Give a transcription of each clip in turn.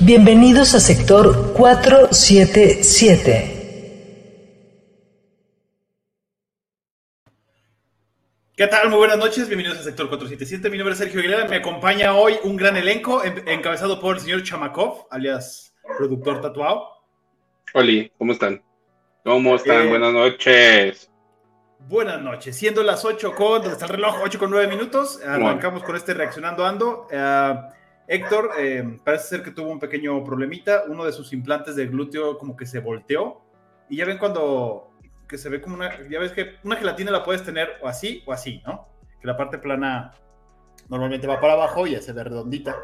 Bienvenidos a sector 477. ¿Qué tal? Muy buenas noches, bienvenidos al sector 477. Mi nombre es Sergio Aguilera. Me acompaña hoy un gran elenco en- encabezado por el señor Chamakov, alias productor tatuado. Oli, ¿cómo están? ¿Cómo están? Eh, Buenas noches. Buenas noches, siendo las 8 con, ¿dónde está el reloj? 8 con 9 minutos. Arrancamos con este reaccionando ando. Eh, Héctor, eh, parece ser que tuvo un pequeño problemita. Uno de sus implantes de glúteo como que se volteó. Y ya ven cuando que se ve como una, ya ves que una gelatina la puedes tener o así o así, ¿no? Que la parte plana normalmente va para abajo y ya se ve redondita.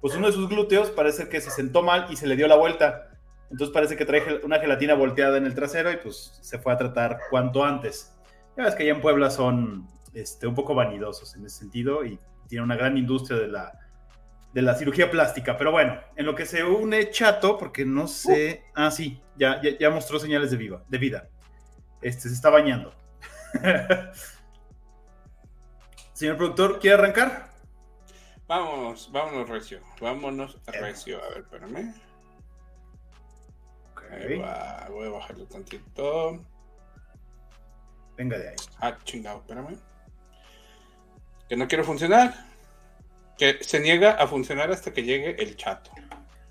Pues uno de sus glúteos parece que se sentó mal y se le dio la vuelta. Entonces parece que trae una gelatina volteada en el trasero y pues se fue a tratar cuanto antes. Ya ves que allá en Puebla son este, un poco vanidosos en ese sentido y tienen una gran industria de la, de la cirugía plástica. Pero bueno, en lo que se une Chato, porque no sé... Ah, sí, ya, ya, ya mostró señales de, viva, de vida. Este, se está bañando. Señor productor, ¿quiere arrancar? Vámonos, vámonos, Recio. Vámonos, Recio. A ver, espérame. Ahí va, voy a bajarlo tantito. Venga de ahí. Ah, chingado, espérame. Que no quiero funcionar. Que se niega a funcionar hasta que llegue el chato.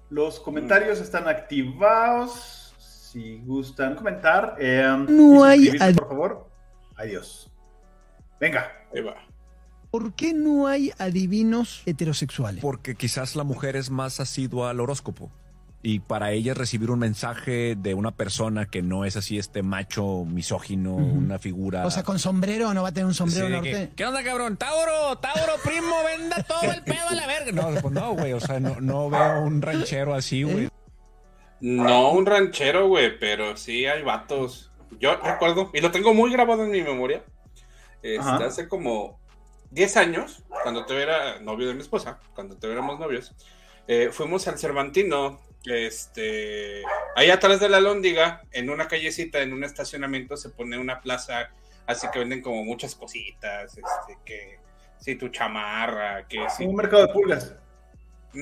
Los comentarios están activados. Si gustan comentar. eh, No y hay por favor. Adiós. Venga. Ahí va. ¿Por qué no hay adivinos heterosexuales? Porque quizás la mujer es más asidua al horóscopo. Y para ella recibir un mensaje de una persona que no es así este macho misógino, una figura. O sea, con sombrero no va a tener un sombrero norte. que, ¿Qué onda, cabrón? Tauro, Tauro, primo, venda todo el pedo a la verga. No, pues no, güey. O sea, no, no veo un ranchero así, güey. No un ranchero, güey, pero sí hay vatos. Yo recuerdo, y lo tengo muy grabado en mi memoria. Este, Ajá. hace como 10 años, cuando te era novio de mi esposa, cuando te éramos novios, eh, fuimos al Cervantino, este, ahí atrás de la Lóndiga, en una callecita, en un estacionamiento, se pone una plaza, así que venden como muchas cositas, este, que si tu chamarra, que si Un mercado de pulgas.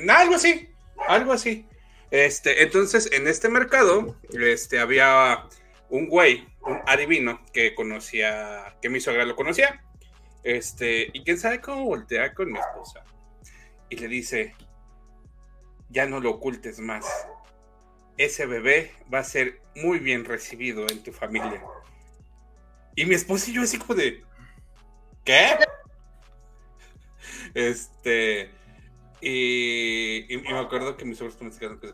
algo así, algo así. Este, entonces, en este mercado, este, había un güey, un adivino, que conocía, que mi suegra lo conocía. Este, y quién sabe cómo voltea con mi esposa. Y le dice, ya no lo ocultes más. Ese bebé va a ser muy bien recibido en tu familia. Y mi esposa y yo así como de, ¿qué? Este, y, y- y me acuerdo que mis suegros me quedaron que se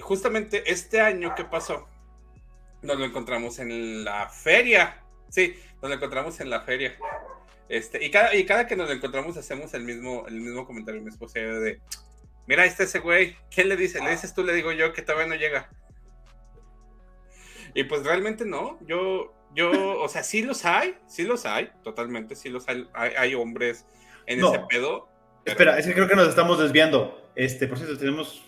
justamente este año que pasó, nos lo encontramos en la feria. Sí, nos lo encontramos en la feria. Este, y cada, y cada que nos lo encontramos hacemos el mismo, el mismo comentario. Mi esposa de, mira, ahí está ese güey. ¿Quién le dice? ¿Le dices tú? Le digo yo que todavía no llega. Y pues realmente no. Yo, yo, o sea, sí los hay, sí los hay, totalmente, sí los hay. Hay, hay hombres en No. ese pedo. pero- Espera, es que creo que nos estamos desviando. Este, por cierto, tenemos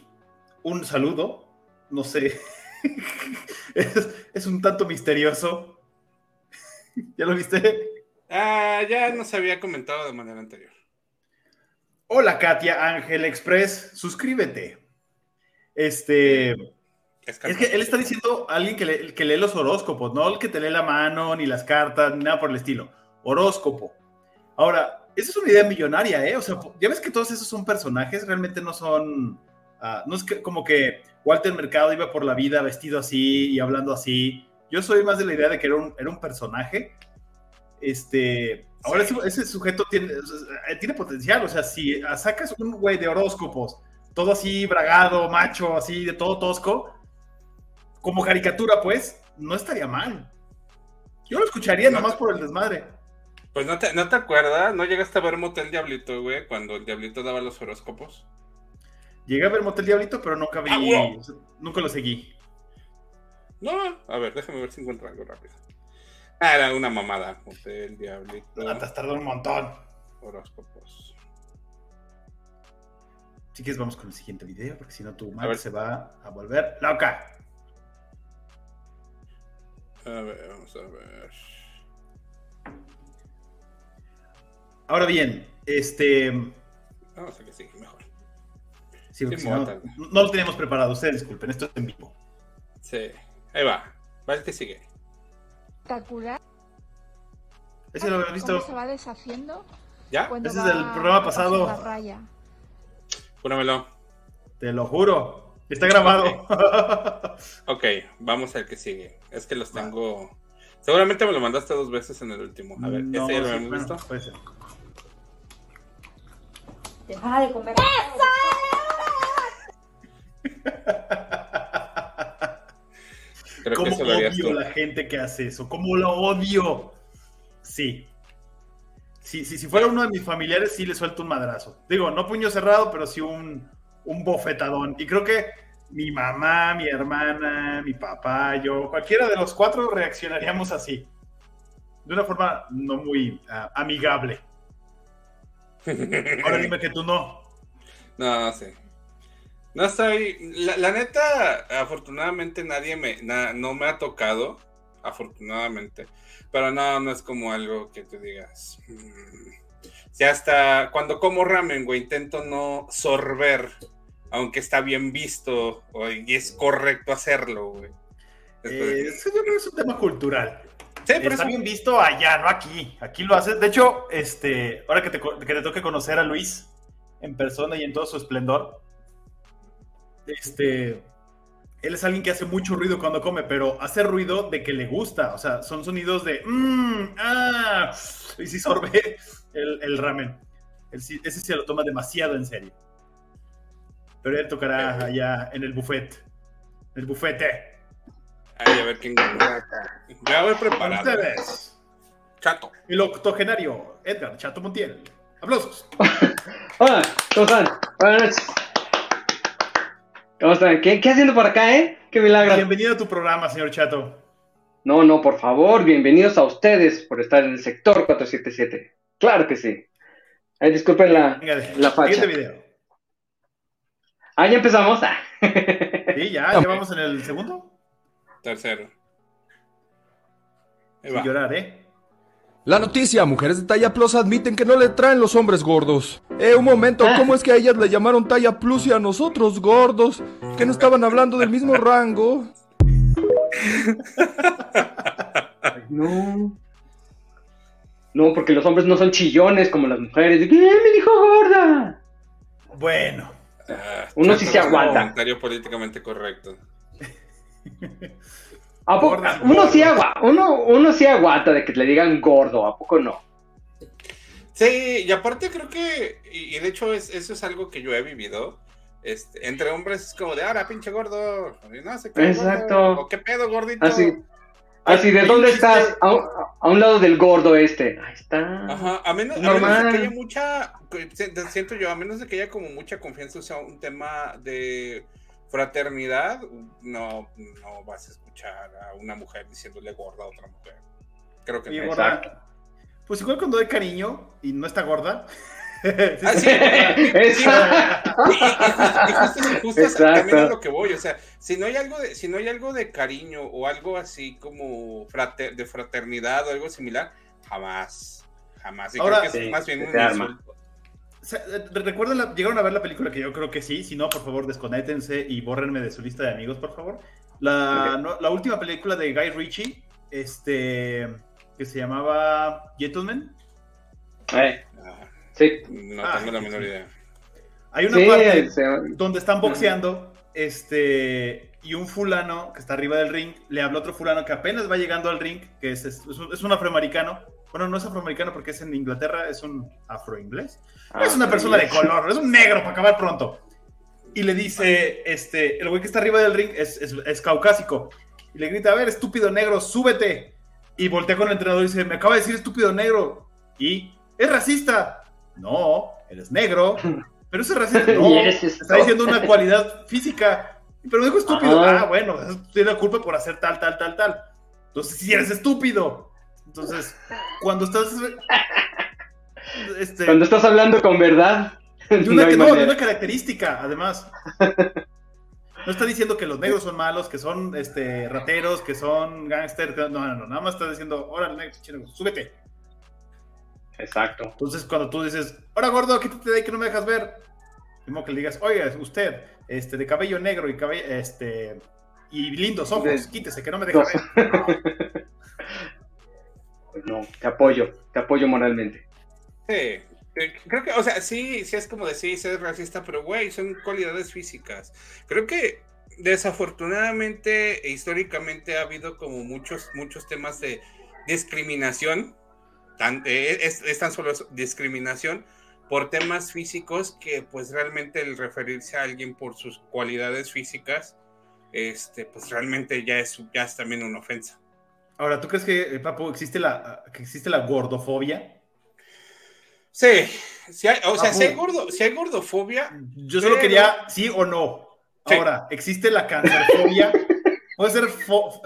un saludo. No sé. es, es un tanto misterioso. ¿Ya lo viste? Ah, ya nos había comentado de manera anterior. Hola, Katia Ángel Express. Suscríbete. Este. Es, Es que él está diciendo a alguien que, le- que lee los horóscopos, no el que te lee la mano, ni las cartas, ni nada por el estilo. Horóscopo. Ahora, esa es una idea millonaria, ¿eh? O sea, ya ves que todos esos son personajes, realmente no son. ah, no es que, como que Walter Mercado iba por la vida vestido así y hablando así. Yo soy más de la idea de que era un, era un personaje. Este. Ahora Sí. ese, sujeto tiene, sea, tiene potencial. O sea, si sacas un güey de horóscopos, todo así bragado, macho, así de todo tosco, como caricatura, pues, no estaría mal. Yo lo escucharía nomás por el desmadre. Pues no te, no te acuerdas, no llegaste a ver Motel Diablito, güey, cuando el Diablito daba los horóscopos. Llegué a ver Motel Diablito, pero nunca vi, Ah, nunca lo seguí. No, a ver, déjame ver si encuentro algo rápido. Ah, era una mamada. Motel Diablito. Ah, te has tardado un montón. Horóscopos. Quieres, vamos con el siguiente video, porque si no, tu madre se va a volver loca. A ver, vamos a ver. Ahora bien, este. Vamos a que sigue mejor. Sí, porque Sí, si no, lo teníamos preparado. Ustedes disculpen, esto es en vivo. Sí. Ahí va. El que sigue. Espectacular. Ese lo habían Cómo visto. se va deshaciendo ¿Ya? Ese es del programa pasado. la raya. Pónamelo. Te lo juro. Está grabado. Ok, vamos al que sigue. Es que los tengo. Seguramente me lo mandaste dos veces en el último. A ver, No, ¿este ya lo sí, hemos bueno, visto? puede ser. Deja de comer. Creo que ¿Cómo harías odio la gente que hace eso? ¿Cómo lo odio? Sí. Sí, sí, si fuera uno de mis familiares, sí le suelto un madrazo. Digo, no puño cerrado, pero sí un, un bofetadón. Y creo que mi mamá, mi hermana, mi papá, yo, cualquiera de los cuatro reaccionaríamos así. De una forma no muy ah, amigable. Ahora dime que tú no. No, sé. No estoy. La, la neta, afortunadamente nadie me. na- no me ha tocado. Afortunadamente. Pero no, no es como algo que tú digas. mm. Si hasta cuando como ramen, güey, intento no sorber. Aunque está bien visto y es correcto hacerlo, güey. Eh, eso yo creo que es un tema cultural. Sí, pero Está bien visto allá, no aquí. Aquí lo haces. De hecho, este, ahora que te, que te toque conocer a Luis en persona y en todo su esplendor, este, él es alguien que hace mucho ruido cuando come, pero hace ruido de que le gusta. O sea, son sonidos de mmm, ah, y si sorbe el, el ramen. Sí- ese se lo toma demasiado en serio. Pero él tocará allá en el buffet. En el bufete. Ay, a ver quién gana. Ya voy Con preparado. ustedes. Chato. El octogenario, Edgar Chato Montiel. Aplausos. Hola, ¿cómo están? Buenas noches. ¿Cómo están? ¿Qué, qué haciendo por acá, eh? Qué milagro. Bienvenido a tu programa, señor Chato. No, no, por favor, bienvenidos a ustedes por estar en el sector 477. Claro que sí. Ay, disculpen la, Venga, la facha. siguiente video. Ah, ya empezamos. Ah. Sí, ya, ya vamos en el segundo. Tercero. Sin llorar, ¿eh? La noticia, mujeres de talla plus admiten que no le traen los hombres gordos. Eh, un momento, Ah. ¿cómo es que a ellas le llamaron talla plus y a nosotros gordos? Que no estaban hablando del mismo rango. No. No, porque los hombres no son chillones como las mujeres. "Eh, me dijo gorda! Bueno, Ah, Uno sí se aguanta. Comentario políticamente correcto. ¿A poco- Gordas, uno, sí agua, uno, uno sí aguanta de que le digan gordo, ¿a poco no? Sí, y aparte creo que, y, y de hecho es, eso es algo que yo he vivido. Este, entre hombres es como de, ahora pinche gordo. no. Exacto. gordo, O qué pedo, gordito. Así, así ¿de dónde estás? A un, a un lado del gordo este. Ahí está. Ajá, a menos, a Normal. menos de que haya mucha, siento yo, a menos de que haya como mucha confianza, o sea, un tema de fraternidad, no, no vas a escuchar a una mujer diciéndole gorda a otra mujer. Creo que y no. gorda. Pues igual cuando hay cariño y no está gorda. Ah, sí, justo, es lo que voy, o sea, si no hay algo de, si no hay algo de cariño o algo así como frater- de fraternidad o algo similar, jamás, jamás. Y Ahora- creo que es Sí, más bien un insulto. Eh, ¿Recuerdan la- llegaron a ver la película que yo creo que sí? Si no, por favor, desconéctense y bórrenme de su lista de amigos, por favor. La, Ok. no- la última película de Guy Ritchie, este, que se llamaba Gentleman. Eh, sí. no Ah, tengo la menor sí. idea. Hay una Sí, parte donde están boxeando, este, y un fulano que está arriba del ring le habla a otro fulano que apenas va llegando al ring, que es, es un afroamericano. Bueno, no es afroamericano porque es en Inglaterra, es un afroinglés. Ah, es una persona de color, es un negro para acabar pronto. Y le dice, este, el güey que está arriba del ring es, es- es caucásico. Y le grita, a ver, estúpido negro, súbete. Y voltea con el entrenador y dice, me acaba de decir estúpido negro. Y, es racista. No, eres negro. Pero ese racismo no, está diciendo una cualidad física. Pero dijo estúpido. Ah, bueno, tiene la culpa por hacer tal, tal, tal, tal. Entonces, si eres estúpido. Entonces, cuando estás. Este, cuando estás hablando con verdad. una, no, una característica, además. No está diciendo que los negros son malos, que son este, rateros, que son gángsters. No, no, no. Nada más está diciendo, órale, negro, súbete. Exacto. Entonces, cuando tú dices, ahora gordo, quítate de ahí que no me dejas ver. Mismo que le digas, oiga, usted, este, de cabello negro y cabello, este, y lindos ojos, quítese, que no me deja ver. no, te apoyo, te apoyo moralmente. Sí, eh, creo que, o sea, sí, sí es como decir, ser racista, pero güey, son cualidades físicas. Creo que desafortunadamente e históricamente ha habido como muchos, muchos temas de discriminación. Eh, es, es, tan solo discriminación por temas físicos que pues realmente el referirse a alguien por sus cualidades físicas, este, pues realmente ya es, ya es también una ofensa. Ahora, ¿tú crees que, eh, Papu, existe la, que existe la gordofobia? Sí, si hay, o sea, si hay, gordo, si hay gordofobia. Yo solo quería sí o no. Ahora, ¿existe la cancerfobia? Puede ser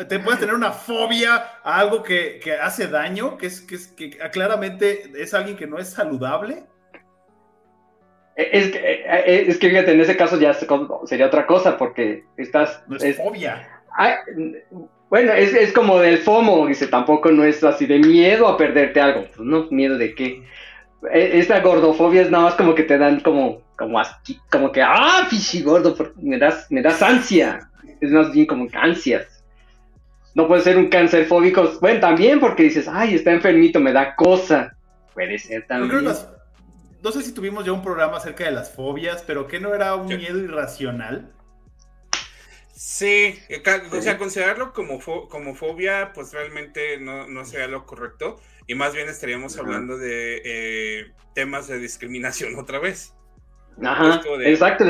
te puedes tener una fobia a algo que, que hace daño, que es, que es que claramente es alguien que no es saludable. Es que, eh, eh, es que fíjate, en ese caso ya sería otra cosa, porque estás. No es, fobia. Bueno, es, es, como del FOMO, dice, tampoco no es así de miedo a perderte algo. Pues no, miedo de qué. E, esta gordofobia es nada más como que te dan como, como, como que, ah, fichi gordo, me das, me das ansia. Es más bien como ansias. No puede ser un cáncer fóbico. Bueno, también porque dices, ay, está enfermito, me da cosa. Puede ser también. no sé si tuvimos ya un programa acerca de las fobias, pero que no era un miedo irracional. Sí, eh, o sea, considerarlo como, como fobia, pues realmente no, no sería lo correcto y más bien estaríamos hablando de eh, temas de discriminación otra vez. Ajá, exacto.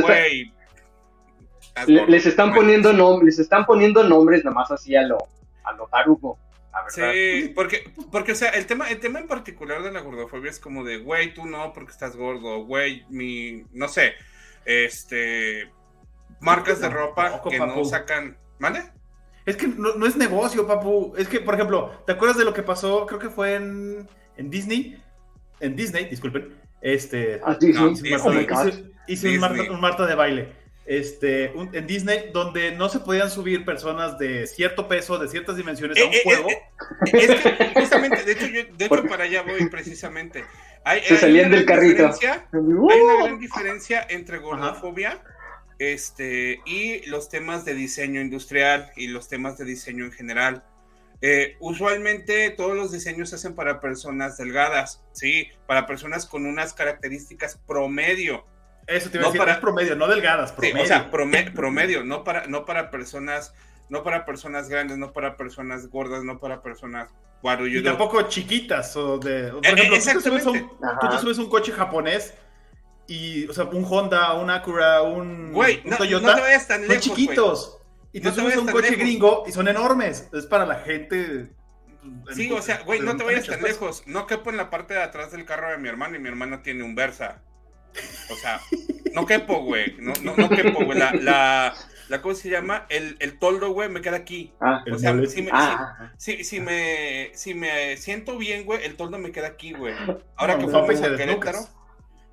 les están poniendo les están poniendo nombres nada más así a lo, a lo tarugo. Sí, porque, porque, o sea, el tema, el tema en particular de la gordofobia es como de, güey, tú no porque estás gordo, güey, mi, no sé, este, marcas de ropa que no sacan, ¿vale? Es que no, es negocio, papu. Es que, por ejemplo, ¿te acuerdas de lo que pasó? Creo que fue en, en Disney. En Disney, disculpen. Este. Ah, Disney. hice, un, Marta, de baile. Este, en Disney, donde no se podían subir personas de cierto peso, de ciertas dimensiones a un eh, eh, juego. Eh, es que, justamente, de hecho, yo, de hecho para allá voy precisamente. Hay, se salían del carrito. Hay una gran diferencia entre gordofobia este, y los temas de diseño industrial y los temas de diseño en general. Eh, usualmente todos los diseños se hacen para personas delgadas, sí, para personas con unas características promedio. Eso te iba a decir, para, promedio, no delgadas, promedio. o sea, promedio, no para, no para personas, no para personas grandes, no para personas gordas, no para personas y tampoco chiquitas o de. Por eh, ejemplo, tú te subes un coche japonés y, o sea, un Honda, un Acura, un, Toyota, no son chiquitos. Y te subes a un coche gringo y son enormes. Es para la gente. Sí, o sea, güey, no te vayas tan lejos. No quepo en la parte de atrás del carro de mi hermano y mi hermano tiene un Versa. O sea, no quepo, güey. No, no, no quepo, güey. La, la, la, ¿cómo se llama? El, el toldo, güey, me queda aquí. Ah, o sea, si me, ah. si, si, me, si me siento bien, güey, el toldo me queda aquí, güey. Ahora que fue a Querétaro.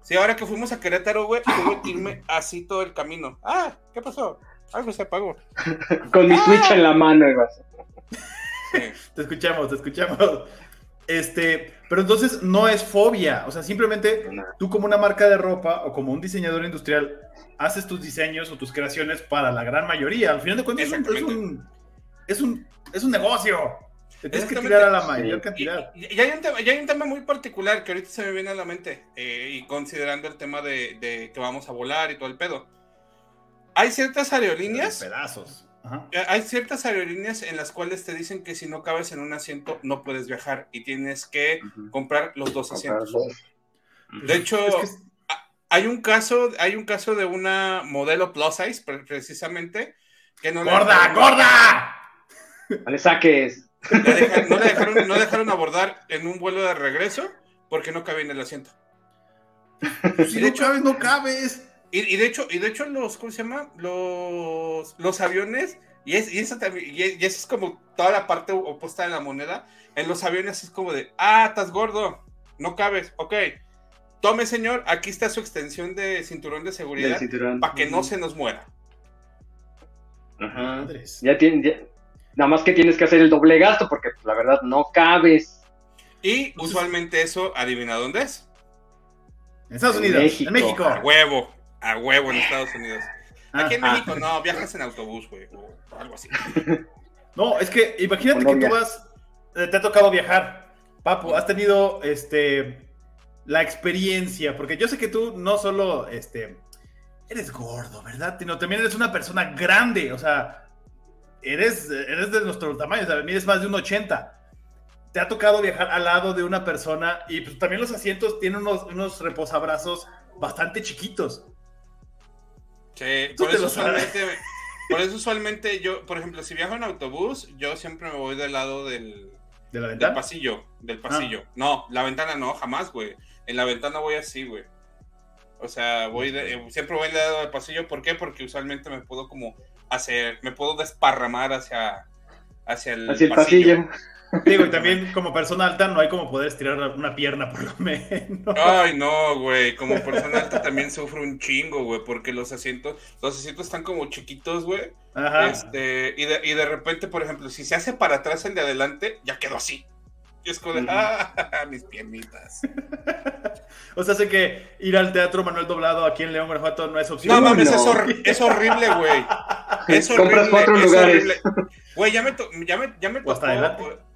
Sí, ahora que fuimos a Querétaro, güey, tuve que irme así todo el camino. Ah, ¿qué pasó? Algo se apagó. Con mi Switch en la mano, Te escuchamos, te escuchamos. Este, pero entonces no es fobia, o sea, simplemente tú como una marca de ropa o como un diseñador industrial haces tus diseños o tus creaciones para la gran mayoría. Al final de cuentas es un, es un, es un negocio. Te tienes que tirar a la mayor cantidad. Y, hay un tema, hay un tema muy particular que ahorita se me viene a la mente, eh, y considerando el tema de, que vamos a volar y todo el pedo. Hay ciertas aerolíneas. Pedazos. Eh, hay ciertas aerolíneas en las cuales te dicen que si no cabes en un asiento no puedes viajar y tienes que comprar los dos asientos. De hecho, hay un caso, hay un caso de una modelo plus size precisamente que no gorda, gorda. No le saques no, dejaron, abordar en un vuelo de regreso porque no cabía en el asiento. Si de hecho, no cabes. Y, de hecho, y de hecho, los, ¿cómo se llama? Los, los aviones, y, es, y eso también, y, eso es como toda la parte opuesta de la moneda. En los aviones es como de, ah, estás gordo, no cabes, ok. Tome, señor, aquí está su extensión de cinturón de seguridad para que no se nos muera. Ajá. Ya tiene, nada más que tienes que hacer el doble gasto porque pues, la verdad no cabes. Y usualmente eso, adivina dónde es. En Estados Unidos, en México. A huevo, a huevo en Estados Unidos. Aquí en México no, viajas en autobús, güey, o algo así. No, es que imagínate que tú vas, eh, te ha tocado viajar, Papu, has tenido este la experiencia, porque yo sé que tú no solo este eres gordo, ¿verdad? Sino también eres una persona grande, o sea, eres, eres de nuestro tamaño, o sea, mides más de un 80 te ha tocado viajar al lado de una persona y pues también los asientos tienen unos, unos reposabrazos bastante chiquitos. Sí, por eso, usualmente, por eso usualmente yo, por ejemplo, si viajo en autobús, yo siempre me voy del lado del, ¿De la ventana? del pasillo, del ah. pasillo. No, la ventana no, jamás, güey. En la ventana voy así, güey. O sea, voy eh, siempre voy del lado del pasillo. ¿Por qué? Porque usualmente me puedo como hacer, me puedo desparramar hacia, hacia el, hacia el pasillo. Digo, y también como persona alta no hay como poder estirar una pierna por lo menos. Ay, no, güey. Como persona alta también sufro un chingo, güey, porque los asientos, los asientos están como chiquitos, güey. Ajá. Este, y de, y de repente, por ejemplo, si se hace para atrás el de adelante, ya quedó así. Y es como de, ah, mis piernitas. o sea, sé que ir al teatro Manuel Doblado aquí en León, Guanajuato no es opción. No mames, Es, es, horrible, güey. Es horrible. Compras cuatro lugares. Güey, ya me, ya me, ya me tocó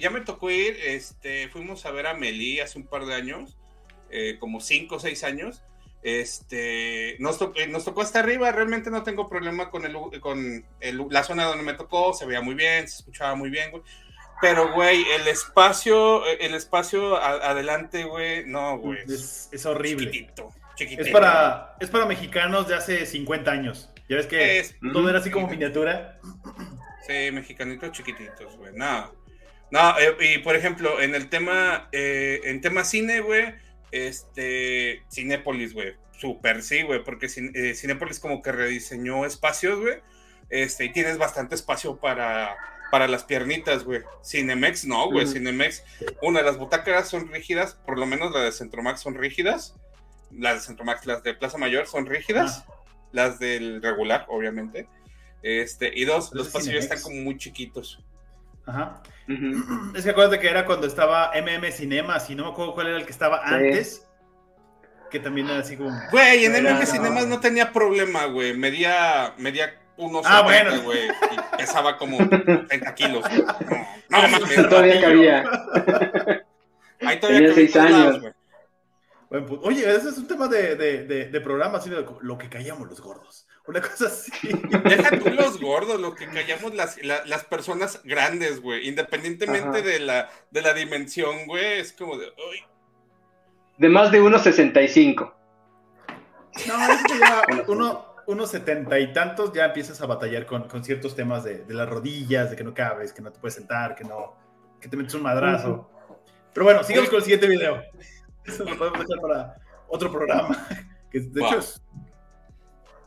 ya me tocó ir, este, fuimos a ver a Meli hace un par de años, eh, como cinco o seis años. Este, nos, eh, nos, tocó hasta arriba, realmente no tengo problema con, el, con la zona donde me tocó, se veía muy bien, se escuchaba muy bien, güey. Pero, güey, el espacio, el espacio adelante, güey, no, güey. Es, horrible. Chiquitito, chiquitito. Es para, es para mexicanos de hace 50 años. Ya ves que todo era así como miniatura. Sí, mexicanitos chiquititos, güey. No. No, eh, y por ejemplo, en el tema, eh, en tema cine, güey, este, Cinépolis, güey, súper sí, güey, porque eh, Cinépolis como que rediseñó espacios, güey, este, y tienes bastante espacio para, para las piernitas, güey. Cinemex, no, güey, Cinemex, una de las butacas son rígidas, por lo menos las de Centromax son rígidas, las de Centromax, las de Plaza Mayor son rígidas, ah. las del regular, obviamente, este, y dos, los pasillos están como muy chiquitos. Ajá. Es que acuérdate que era cuando estaba MM Cinemas y no me acuerdo cuál era el que estaba antes. Que también era así como. Güey, en MM Cinemas no tenía problema, güey. Medía, medía unos ah, bueno. güey. Y pesaba como 30 kilos. No, no mames. Todavía cabía. Ahí todavía Tenía 6 años. güey. Oye, ese es un tema de, de, de, programa, así de lo que callamos los gordos. Una cosa así. Deja tú los gordos, lo que callamos las, las personas grandes, güey. Independientemente de la, de la dimensión, güey, es como de. De más de 1,65. No, es que ya uno, unos setenta y tantos ya empiezas a batallar con, con ciertos temas de, de, las rodillas, de que no cabes, que no te puedes sentar, que no, que te metes un madrazo. Pero bueno, sigamos con el siguiente video. Eso lo podemos dejar para otro programa. Que de hecho es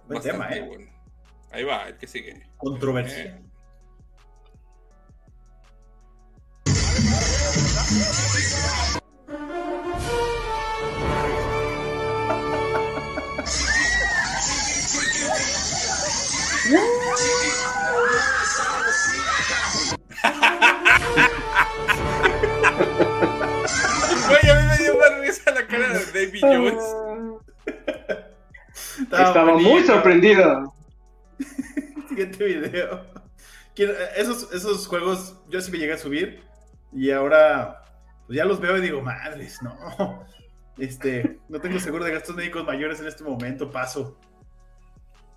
buen tema, ¿eh? Bueno. Ahí va, el que sigue. Controversia. Eh. La cara de David Jones. Estaba, muy sorprendido. Siguiente video. Esos, esos juegos yo sí me llegué a subir y ahora pues ya los veo y digo, madres, no. Este, no tengo seguro de gastos médicos mayores en este momento, paso.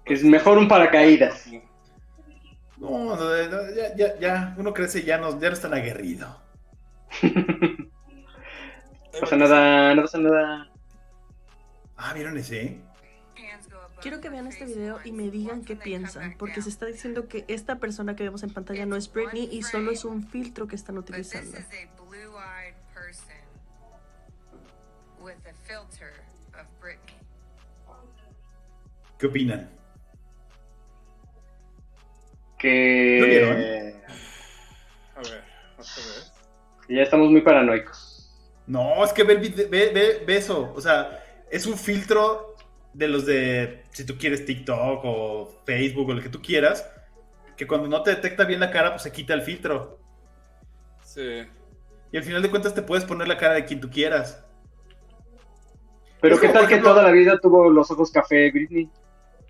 Es mejor un paracaídas. No, ya, ya, ya, uno crece y ya no, ya no es tan aguerrido. No pasa nada, no pasa nada. Ah, ¿vieron ese? Quiero que vean este video y me digan qué piensan, porque se está diciendo que esta persona que vemos en pantalla no es Britney y solo es un filtro que están utilizando. ¿Qué opinan? Que. A ver, vamos a ver. Ya estamos muy paranoicos. No, es que ve, el ve, ve- ve eso. O sea, es un filtro de los de, si tú quieres TikTok o Facebook o lo que tú quieras, que cuando no te detecta bien la cara, pues se quita el filtro. Sí. Y al final de cuentas te puedes poner la cara de quien tú quieras. Pero Es qué tal que ejemplo- toda la vida tuvo los ojos café, Britney.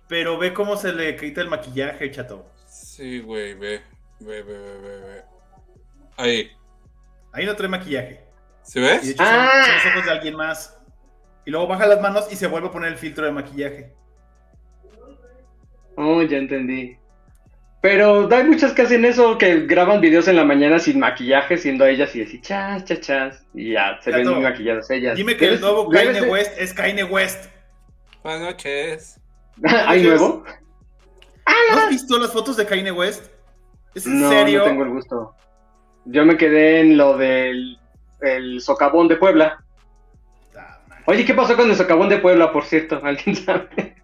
Pero ve cómo se le quita el maquillaje, chato. Sí, güey, ve. Ve, ve, ve, ve, ve. Ahí. Ahí no trae maquillaje. ¿Se Y de hecho son- Ah. son, los ojos de alguien más. Y luego baja las manos y se vuelve a poner el filtro de maquillaje. Oh, ya entendí. Pero hay muchas que hacen eso, que graban videos en la mañana sin maquillaje, siendo ellas y decir chas, chas, chas. Y ya, se ven Gato, muy maquilladas ellas. Dime que el nuevo Kanye West es Kanye West. Buenas noches. ¿Hay nuevo? ¿No has visto las fotos de Kanye West? ¿Es en No, serio? no tengo el gusto. Yo me quedé en lo del el socavón de Puebla. Ah, Oye, ¿qué pasó con el socavón de Puebla, por cierto? ¿Alguien sabe?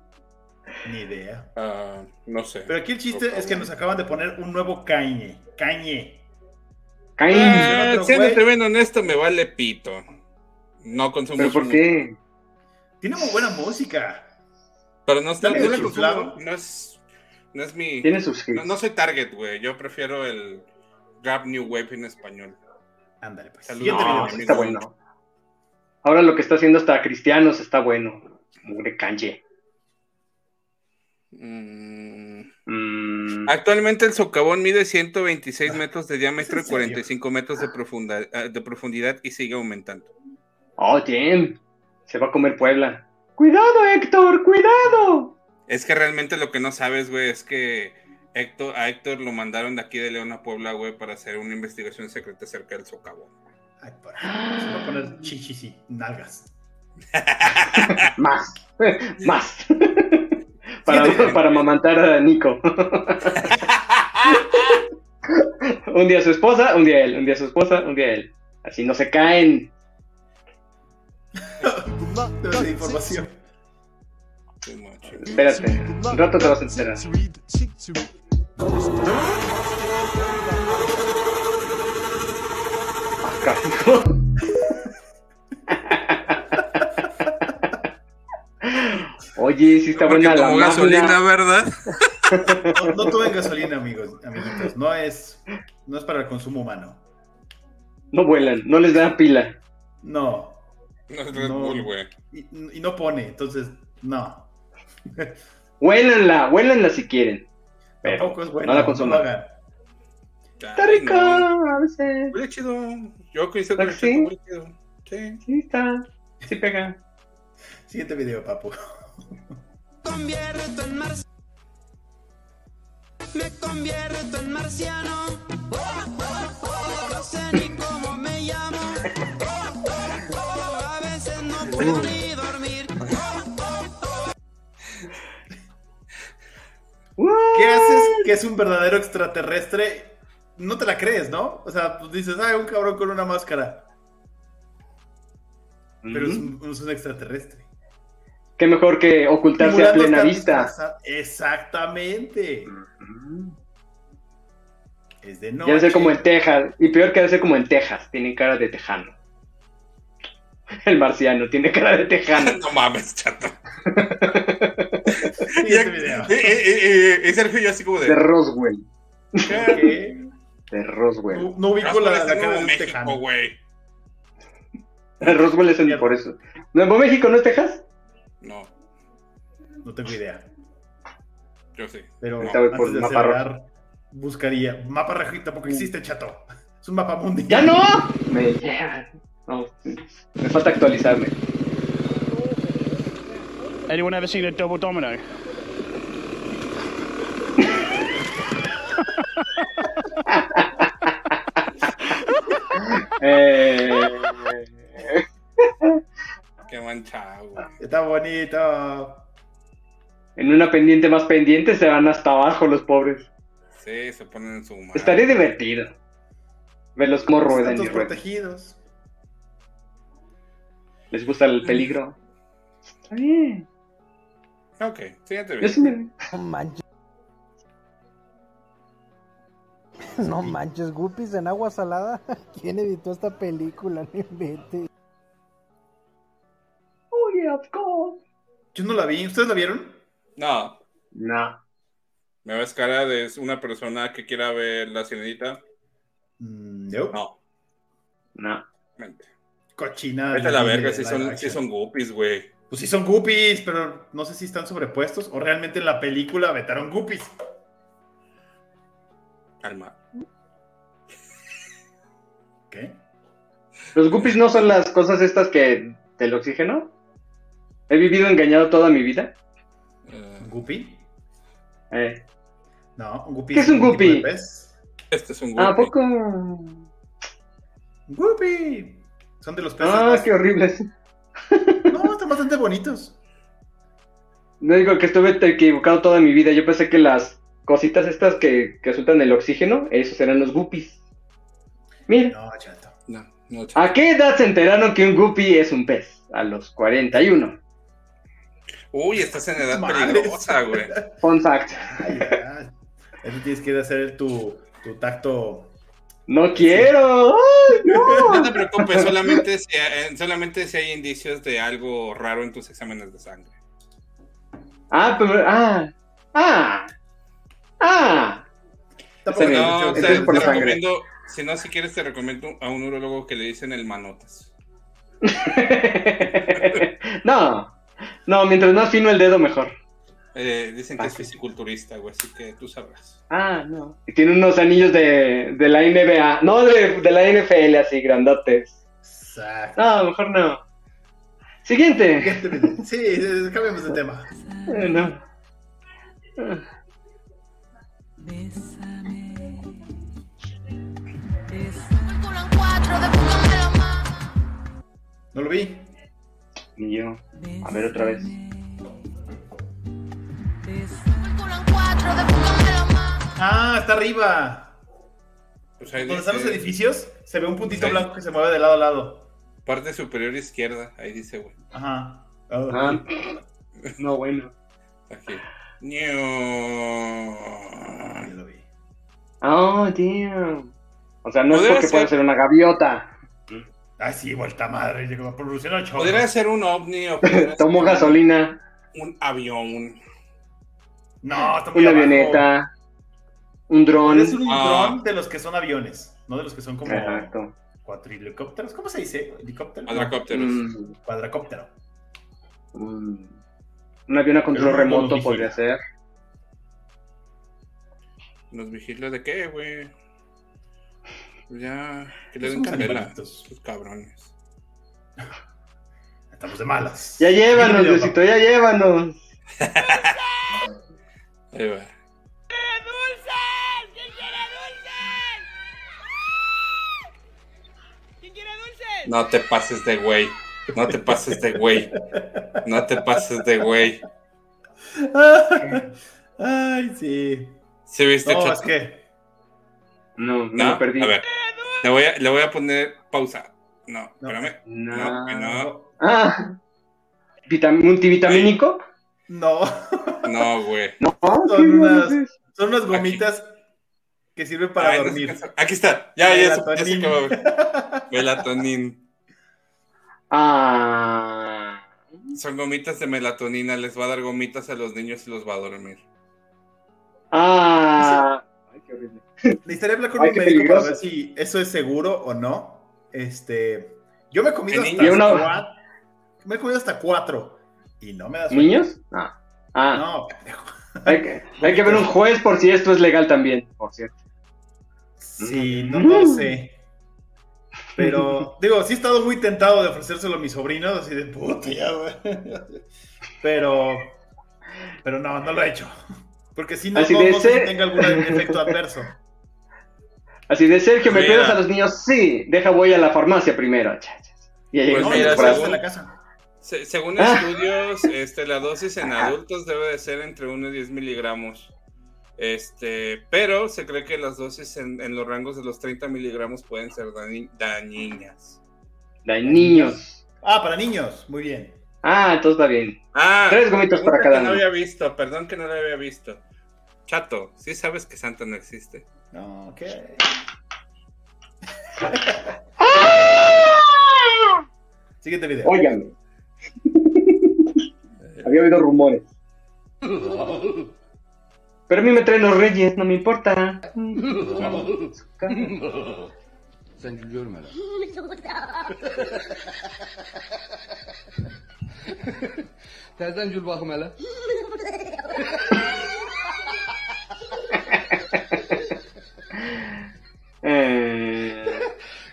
Ni idea. Ah, no sé. Pero aquí el chiste es que nos acaban de poner un nuevo Kanye. Kanye. Caín. Ah, otro siendo tremendo honesto, me vale pito. No consumo ¿Pero por qué? Tiene muy buena música. Pero no, Está chiflado. consumo. No es, no es mi. Tiene sus hits. No, no soy target, güey. Yo prefiero el rap new wave en español. Ándale, pues. Saludos. Siguiente No, video. sí está bueno. Ahora lo que está haciendo hasta Cristianos está bueno. Mugre Kanye. Mm. Mm, Actualmente el socavón mide 126 metros de diámetro y 45 metros de, profunda- ah, de profundidad y sigue aumentando. Oh, damn. Se va a comer Puebla. Cuidado, Héctor, cuidado. Es que realmente lo que no sabes, güey, es que Héctor, a Héctor lo mandaron de aquí de León a Puebla, güey, para hacer una investigación secreta acerca del socavón. Ay, por ahí. Se va a poner chichis y nalgas. Más. Más. para, Siguiente. para amamantar a Nico. un día su esposa, un día él. Un día su esposa, un día él. Así no se caen. Información. Espérate. Un rato te vas a enterar. Oye, sí está Porque buena la gasolina. ¿verdad? No, no tomen gasolina, amigos, amiguitos. No es, no es para el consumo humano. No vuelan, no les dan pila. No. No es Red No. Bull, güey. Y, y no pone, entonces, no. Huélanla, huélanla si quieren. Pero Tampoco es bueno. no la consuman. Está rico, no. a veces. Huele chido. Yo coincido con el ¿Sí? chido. Sí. Sí está, sí pega. Siguiente video, papu. convierto en mar... Me convierto en marciano. No sé ni cómo me llamo. A veces no puedo ni ¿Qué haces que es un verdadero extraterrestre? No te la crees, ¿no? O sea, pues dices, ah, un cabrón con una máscara. Pero es, un, es un extraterrestre. Qué mejor que ocultarse a plena vista. Exactamente. Es de Ya noche. debe ser como en Texas. Y peor que debe ser como en Texas. Tiene cara de tejano. El marciano tiene cara de tejano. No mames, chato. Siguiente video. Eh, eh, eh, eh, Sergio yo así como de... De Roswell. ¿Qué? De Roswell. No, no ubico Roswell la, la en cara Nuevo de México, güey. Roswell es en, por eso. ¿Nuevo México no es Texas? No, No tengo idea. yo sí. Pero Ahorita voy por antes de mapa acelerar, buscaría. Mapa rojo tampoco existe, chato. Es un mapa mundial. ¡Ya no! Me llevan. No, me falta actualizarme. Anyone ever seen a double domino? Eh, Qué manchado, güey. Está bonito. en una pendiente más pendiente se van hasta abajo los pobres. Sí, se ponen en su madre. Estaría divertido. Verlos cómo ruedan Están y ruedan. protegidos. les gusta el peligro. Está bien. Ok, siguiente Yo sí video. me- No manches. No manches, Guppies en agua salada. ¿Quién editó esta película? No inventes. Oh, yeah, of course. Yo no la vi. ¿Ustedes la vieron? No, No. me ves cara de una persona que quiera ver la sirenita. Mm, No. No, No. mente. Cochina. Vete a la verga, si son, sí son guppies, güey. Pues sí son guppies, pero no sé si están sobrepuestos o realmente en la película vetaron guppies. Calma. ¿Qué? ¿Los guppies no son las cosas estas que del oxígeno? He vivido engañado toda mi vida. Eh, ¿Un guppy? Eh. No, un guppy. ¿Qué es un guppy? este es un ¿A guppy. poco? Un guppy. Son de los peces. Ah, más- qué horribles. No, están bastante bonitos. No digo que estuve equivocado toda mi vida. Yo pensé que las cositas estas que, que sueltan el oxígeno, esos eran los guppies. Mira, No, chato. No, no, ¿a qué edad se enteraron que un guppy es un pez? A los 41. Uy, estás en edad peligrosa, güey. Fun fact. Eso tienes que hacer tu, tu tacto. No quiero. ¡Ay, No no! te preocupes, solamente si, eh, solamente si hay indicios de algo raro en tus exámenes de sangre. Ah, pero. Ah. Ah. Ah. Tampoco- no, te, por te la sangre. recomiendo, si no, si quieres, te recomiendo a un urologo que le dicen el manotas. no. No, mientras más fino el dedo, mejor. Eh, dicen que es fisiculturista, güey, así que tú sabrás. Ah, no. Y tiene unos anillos de, de la NBA. No, de, de la NFL, así, grandotes. Exacto. No, mejor no. Siguiente. Sí, cambiemos de tema. Eh, no. Ah. No lo vi. Y yo. A ver otra vez. Ah, está arriba. Pues ahí Donde están los edificios, se ve un puntito Sí. blanco que se mueve de lado a lado. parte superior izquierda, ahí dice, güey. Ajá. Ah. No, bueno. Aquí. Ya Ño. lo vi. Oh, damn. O sea, no es porque ser. puede ser una gaviota. Ah, sí, vuelta madre. Llegó. Podría ser un ovni o Tomo gasolina, un avión. No, está muy una abajo. avioneta, un dron. Ser un Ah. dron de los que son aviones, no de los que son como Exacto. cuatrihelicópteros. ¿Cómo se dice? ¿Helicóptero? Cuadracópteros. Mm, Cuadracóptero. mm. Un avión a control remoto podría ser. ¿Nos vigila de qué, güey? Pues Ya, que le den candela. Sus cabrones. Estamos de malas. Ya llévanos, Diosito, ya llévanos. Ahí va. No te pases de güey. No te pases de güey. No te pases de güey. Ay, sí. ¿Sí viste, No, Chato? es que. No, no, No, perdí. a ver. Le voy a, le voy a poner pausa. No, No. espérame. No. No, no. Ah, vitam- multivitamínico. No. No, güey. No, Son ¿qué unas, son unas gomitas que sirven para Ay, dormir. Aquí está. Ya, ya, ya ver. Melatonin. Ah, Son gomitas de melatonina. Les va a dar gomitas a los niños y los va a dormir. ah. Ay, qué horrible. Necesitaría hablar con Ay, un médico para ver si eso es seguro o no. Este. Yo me he comido ¿En hasta? Una- cuatro. Me he comido hasta cuatro. Y no me da sueño. ¿Niños? Ah. Ah, No, pendejo. hay, que, hay que ver un juez por si esto es legal también, por cierto. Sí, no, no lo sé. Pero, digo, sí he estado muy tentado de ofrecérselo a mis sobrinos, así de puta, ya, güey. Pero, pero no, no lo he hecho. Porque si no, Así no, de no sé si tenga algún efecto adverso. Así de Sergio, ¿me cuidas a los niños? Sí, deja voy a la farmacia primero. Y ahí Pues mira, en la casa. Se- según Ah. estudios, este, la dosis en adultos debe de ser entre 1 y 10 miligramos. Este, pero se cree que las dosis en, en los rangos de los 30 miligramos pueden ser dañi- dañinas. Niños. Ah, para niños, muy bien. Ah, entonces está bien. Ah, Tres gomitas para cada que no uno. había visto, perdón que no lo había visto. Chato, ¿sí sabes que Santa no existe? No, ok. Siguiente video. Óigame. Había oído rumores. Pero a mí me traen los reyes, no me importa. Sen gülme lan. Tersten gül bakım hele.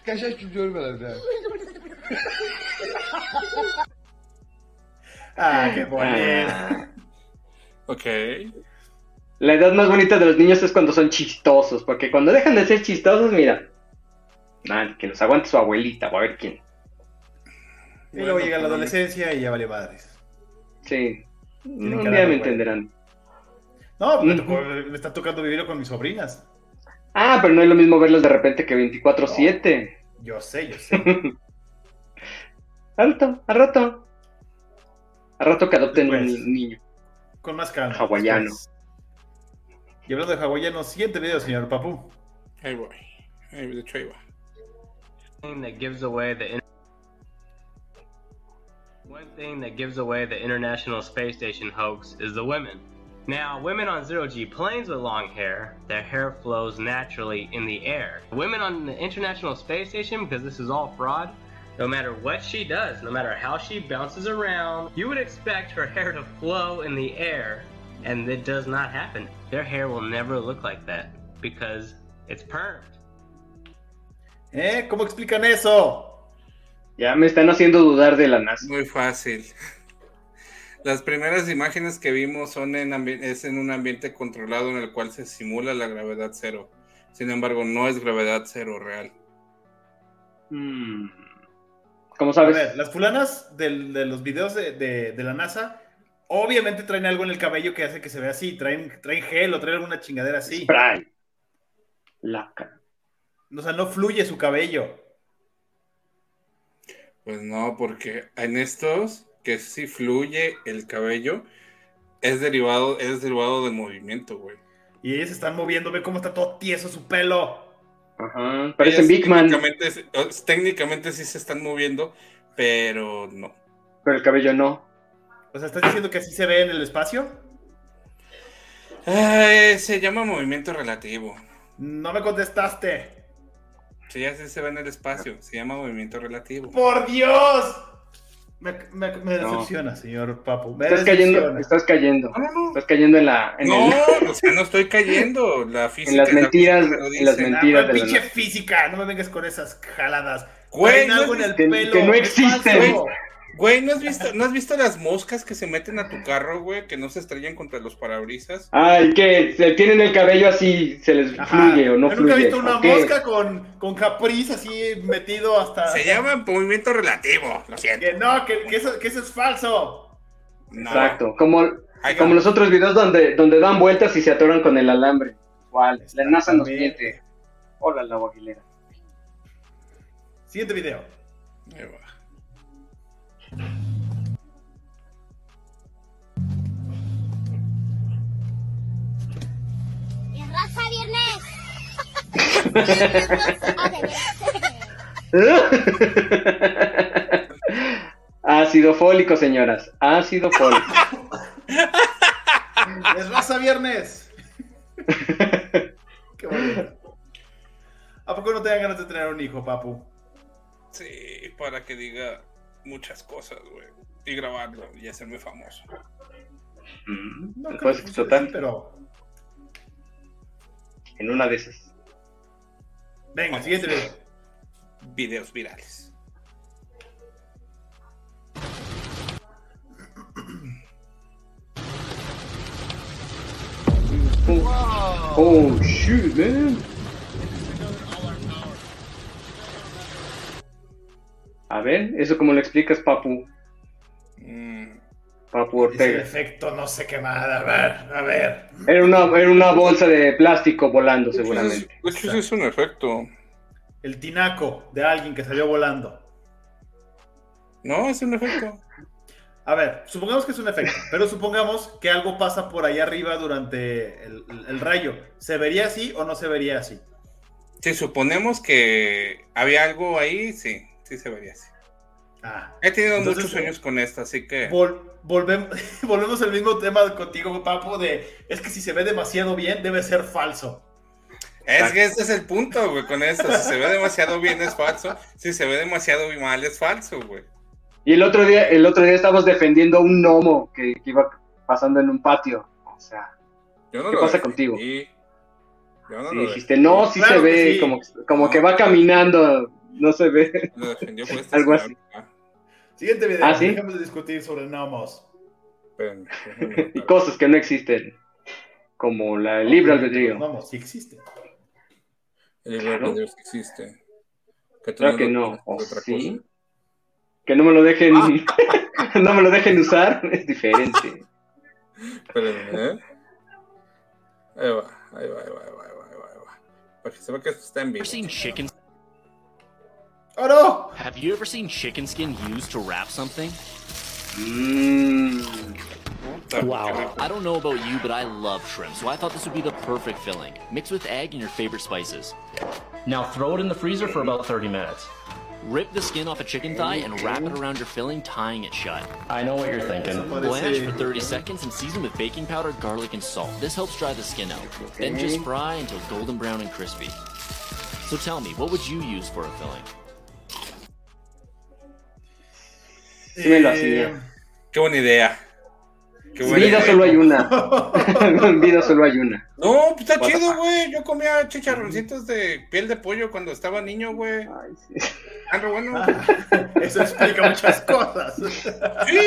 Kaşak gül görme lan. Ah, qué bonito. Ok. La edad más bonita de los niños es cuando son chistosos, porque cuando dejan de ser chistosos, mira. Que los aguante su abuelita, o a ver quién. Y luego llega la adolescencia y ya vale madres. Sí. Tienen Un día me entenderán. No, me, tocó- me está tocando vivirlo con mis sobrinas. Ah, pero no es lo mismo verlos de repente que 24-7. Yo sé, yo sé. Al rato, al rato. Al rato que adopten un Después. ni- niño. Con más calma. Hawaiano. después. Y hablando de hawaiano, siguiente video, señor Papu. Ahí voy. Ahí, de hecho, ahí va. thing that gives away the one thing that gives away the International Space Station hoax is the women. Now, women on zero G planes with long hair, their hair flows naturally in the air. Women on the International Space Station, because this is all fraud, no matter what she does, no matter how she bounces around, you would expect her hair to flow in the air, and it does not happen. Their hair will never look like that because it's permed. ¿Eh? ¿Cómo explican eso? Ya me están haciendo dudar de la NASA. Muy fácil. Las primeras imágenes que vimos son en es en un ambiente controlado en el cual se simula la gravedad cero. Sin embargo, no es gravedad cero real. Mm. ¿Cómo A sabes? ver, las fulanas del- de los videos de, de- de la NASA, obviamente traen algo en el cabello que hace que se vea así. Traen, traen gel o traen alguna chingadera así. Spray. Laca. O sea, no fluye su cabello. Pues no, porque en estos que sí fluye el cabello es derivado es derivado del movimiento, güey. Y ellas se están moviendo, ve cómo está todo tieso su pelo. Ajá. Parecen Ellas Big Man, Técnicamente, sí- o- técnicamente sí se están moviendo, pero no. pero el cabello no. O sea, ¿estás diciendo que así se ve en el espacio? Ay, se llama movimiento relativo. No me contestaste. Sí, así se ve en el espacio. Se llama movimiento relativo. ¡Por Dios! Me, me- me No. decepciona, señor Papu. Me Estás cayendo, estás cayendo. Estás cayendo en la. En No, el- o sea, no estoy cayendo. La física. En las la mentiras- en las mentiras. Ah, de la pinche NASA. física, no me vengas con esas jaladas. Güey, algo en el que- pelo. que no existen. Güey, ¿no has visto, ¿no has visto las moscas que se meten a tu carro, güey? Que no se estrellan contra los parabrisas. Ay, que se tienen el cabello así, se les Ajá. fluye o no Yo nunca he fluye. visto una mosca con, con capriz así metido hasta. Se llama movimiento relativo, lo siento. Que no, que, que eso, que eso es falso. No. Exacto, como, Ahí como va. los otros videos donde, donde dan vueltas y se atoran con el alambre. Igual, la NASA nos miente. Hola, la Aguilera. Siguiente video. Ahí va. ¡Es raza viernes! Ácido fólico, señoras. Ácido fólico. Es raza viernes. Qué bonito. ¿A poco no te dan ganas de tener un hijo, papu? Sí, para que diga muchas cosas, güey. Y grabarlo y hacerme famoso. Mm, No ¿me creo puedes que pero. En una de esas. Venga, siguiente video. Videos virales. Oh, oh, shoot, man. A ver, ¿eso cómo lo explicas, Papu? Mm, Papu Ortega. efecto no sé qué más. A ver, a ver. Era una, era una bolsa de plástico volando, hecho, seguramente. es- de hecho, ese es un efecto. El tinaco de alguien que salió volando. No, es un efecto. A ver, supongamos que es un efecto, pero supongamos que algo pasa por ahí arriba durante el, el- el rayo. ¿Se vería así o no se vería así? Si suponemos que había algo ahí, sí, sí se vería así. Ah, He tenido Entonces, muchos sueños con esto, así que. vol- volvemos, volvemos al mismo tema contigo, Papo, de es que si se ve demasiado bien, debe ser falso. Es que ese es el punto, güey, con esto. Si se ve demasiado bien es falso. Si se ve demasiado mal es falso, güey. Y el otro día, el otro día estábamos defendiendo a un gnomo que, que iba pasando en un patio. O sea, Yo no ¿Qué lo pasa defendí. contigo? Yo no y lo dijiste, no, sí Claro se ve, sí. como, como que va caminando, no se ve. Lo defendió por esta Algo así. Ah, Siguiente video, ¿Ah, sí? dejemos de discutir sobre gnomos. déjenme Y cosas que no existen, como la el libre albedrío. Gnomos, sí existe. El libre Claro. albedrío sí existe. Que Claro que no, puedes hacer ¿o otra sí? cosa. Que no me lo dejen, Ah. no me lo dejen usar, es diferente. Espérenme, ¿eh? Ahí va, ahí va, ahí va, ahí va, ahí va. Para que se vea que esto está en vivo. Ever seen chicken? ¡Oh, no! Have you ever seen chicken skin used to wrap something? Mm. Wow. I don't know about you, but I love shrimp, so I thought this would be the perfect filling. Mix with egg and your favorite spices. Now throw it in the freezer for about 30 minutes. Rip the skin off a chicken thigh and wrap it around your filling, tying it shut. I know what you're thinking. Blanch for 30 seconds and season with baking powder, garlic, and salt. This helps dry the skin out. Then just fry until golden brown and crispy. So tell me, what would you use for a filling? Sí me lo Eh, hacía. Qué buena idea. Qué buena Vida idea. solo hay una. Vida solo hay una. No, pues está What chido, güey. Yo comía chicharroncitos de piel de pollo cuando estaba niño, güey. Ay, sí. Ah, pero bueno. Eso explica muchas cosas. Sí.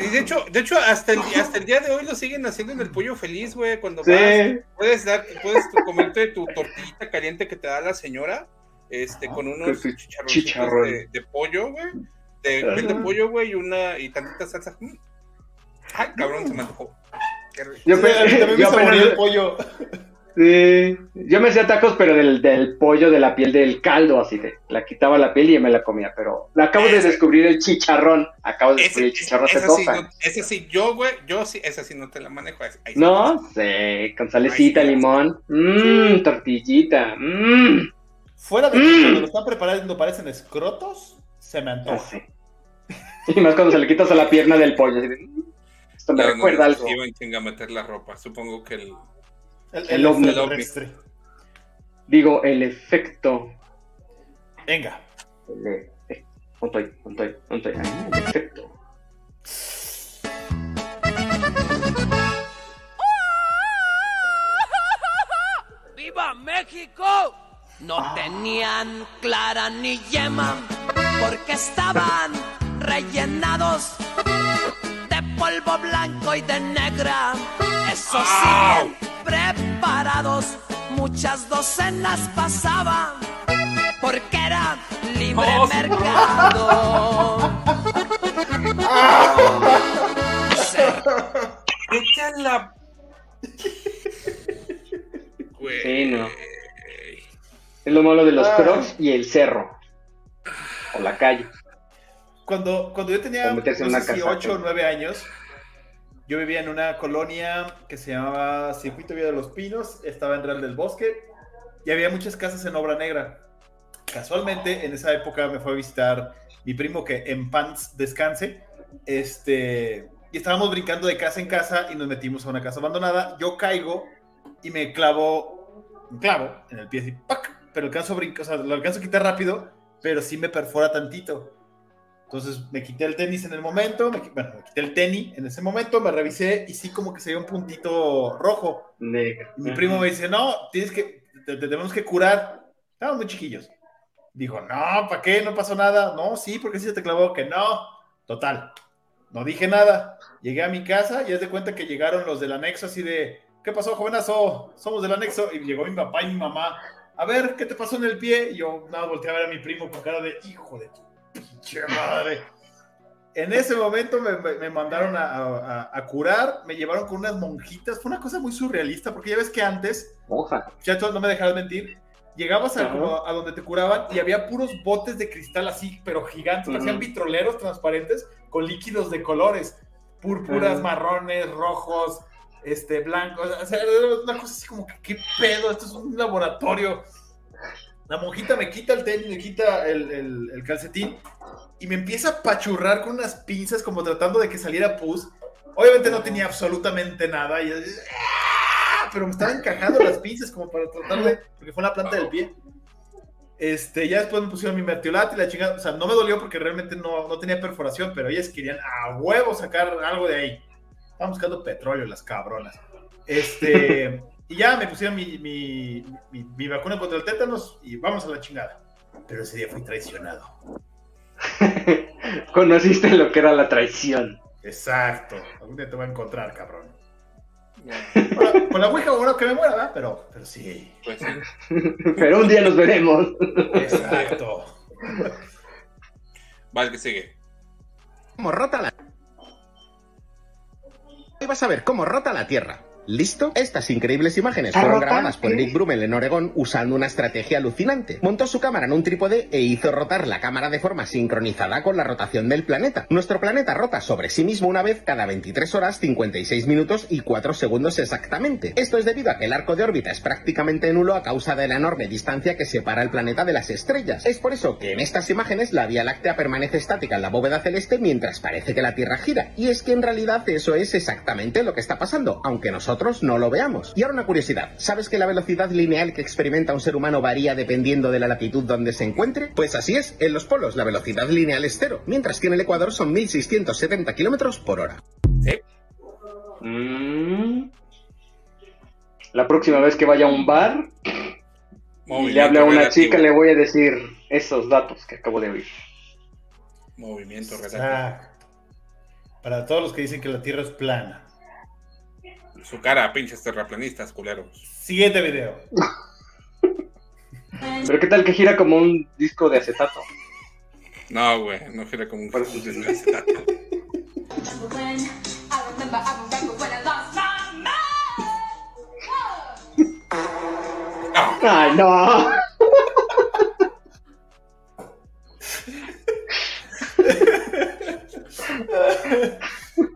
Y de hecho, de hecho hasta, el, hasta el día de hoy lo siguen haciendo en el pollo feliz, güey. Cuando Sí. vas, puedes, dar, puedes tu- comerte tu tortillita caliente que te da la señora, este, con unos Con tu chicharroncitos chicharrón. de, de pollo, güey. De Ajá. piel de pollo, güey, y una, y tantita salsa. Mm. Ay, cabrón, se me antojó. Qué rico. Yo, pe- también me yo apenas- el pollo. Sí. Yo me hacía tacos, pero del, del pollo, de la piel del caldo, así de. La quitaba la piel y me la comía, pero acabo de descubrir el chicharrón. Acabo de Ese, descubrir el chicharrón hace ese dos sí, años. no- ese sí, yo, güey, yo sí, ese sí no te la manejo. ese- ahí sí. No sé, con salecita, Ay, sí. limón. Mmm, tortillita. Mmm. Fuera de que Mm. cuando lo están preparando parecen escrotos, se me antoja. Así. Y más cuando se le quitas a la pierna del pollo. así de, "Mm, Esto me No, recuerda no, algo. Iba en chinga a meter la ropa. Supongo que el. El, El ovni. extraterrestre. Digo, el efecto. Venga. El punto ahí. Ahí, El efecto. ¡Viva México! No tenían clara ni yema porque estaban rellenados de polvo blanco y de negra. Eso sí, bien preparados, muchas docenas pasaban porque era libre Oh, mercado. Vete a la. Güey. Sí, no. Es lo malo de los Ah. crocs y el cerro. O la calle. Cuando, cuando yo tenía no sé si casa, 8 o ¿no? 9 años, yo vivía en una colonia que se llamaba Circuito Vía de los Pinos, estaba en Real del Bosque y había muchas casas en obra negra. Casualmente, en esa época me fue a visitar mi primo que en pants descanse, este, y estábamos brincando de casa en casa y nos metimos a una casa abandonada. Yo caigo y me clavo, un clavo en el pie así, ¡pac! pero alcanzo a brincar, o sea, lo alcanzo a quitar rápido, pero sí me perfora tantito. Entonces me quité el tenis en el momento, me, bueno, me quité el tenis en ese momento, me revisé y sí como que se veía un puntito rojo. Negro. Y mi primo me dice, no, tienes que, te, te tenemos que curar. Estábamos muy chiquillos. Dijo, no, ¿para qué? No pasó nada. No, sí, porque sí se te clavó. Que no. Total. No dije nada. Llegué a mi casa y es de cuenta que llegaron los del anexo así de, ¿qué pasó, jovenazo? Somos del anexo. Y llegó mi papá y mi mamá. A ver, ¿qué te pasó en el pie? Y yo nada, volteé a ver a mi primo con cara de, hijo de tu pinche madre. En ese momento me, me- mandaron a, a- a curar, me llevaron con unas monjitas. Fue una cosa muy surrealista, porque ya ves que antes Hoja. Chato, no me dejarás mentir. llegabas a, a donde te curaban y había puros botes de cristal así, pero gigantes, Ujú. parecían vitroleros transparentes con líquidos de colores, púrpuras, Ajá. marrones, rojos, este, blancos, o sea, una cosa así como que, ¿qué pedo? Esto es un laboratorio. La monjita me quita el tenis, me quita el, el- el calcetín y me empieza a pachurrar con unas pinzas como tratando de que saliera pus. Obviamente no tenía absolutamente nada, y ¡Ah! pero me estaban encajando las pinzas como para tratar de, porque fue en la planta del pie. Este, ya después me pusieron mi mertiolate y la chingada, o sea, no me dolió porque realmente no, no tenía perforación, pero ellas querían a huevo sacar algo de ahí. Estaban buscando petróleo las cabronas. Este, y ya me pusieron mi, mi, mi- mi vacuna contra el tétanos y vamos a la chingada. Pero ese día fui traicionado. Conociste lo que era la traición. Exacto. Algún día te voy a encontrar, cabrón. Ahora, con la Ouija, bueno, que me muera, ¿verdad? Pero, pero sí. Pues sí. Pero un día nos veremos. Exacto. Vale, que sigue. Como rota la... Hoy vas a ver cómo rota la Tierra. ¿Listo? Estas increíbles imágenes ¿Está fueron grabadas por ¿Qué? Nick Brummel en Oregón usando una estrategia alucinante. Montó su cámara en un trípode e hizo rotar la cámara de forma sincronizada con la rotación del planeta. Nuestro planeta rota sobre sí mismo una vez cada 23 horas, 56 minutos y 4 segundos exactamente. Esto es debido a que el arco de órbita es prácticamente nulo a causa de la enorme distancia que separa el planeta de las estrellas. Es por eso que en estas imágenes la Vía Láctea permanece estática en la bóveda celeste mientras parece que la Tierra gira. Y es que en realidad eso es exactamente lo que está pasando, aunque nosotros no lo veamos. Y ahora una curiosidad, ¿sabes que la velocidad lineal que experimenta un ser humano varía dependiendo de la latitud donde se encuentre? Pues así es, en los polos la velocidad lineal es cero, mientras que en el Ecuador son 1670 kilómetros por hora. Mm. La próxima vez que vaya a un bar y le hable a una relativo. chica, le voy a decir esos datos que acabo de oír. Movimiento relativo. Exacto. Para todos los que dicen que la Tierra es plana. Su cara, pinches terraplanistas, culeros. Siguiente video. Pero qué tal que gira como un disco de acetato. No, güey, no gira como un desgraciado. Ay, no.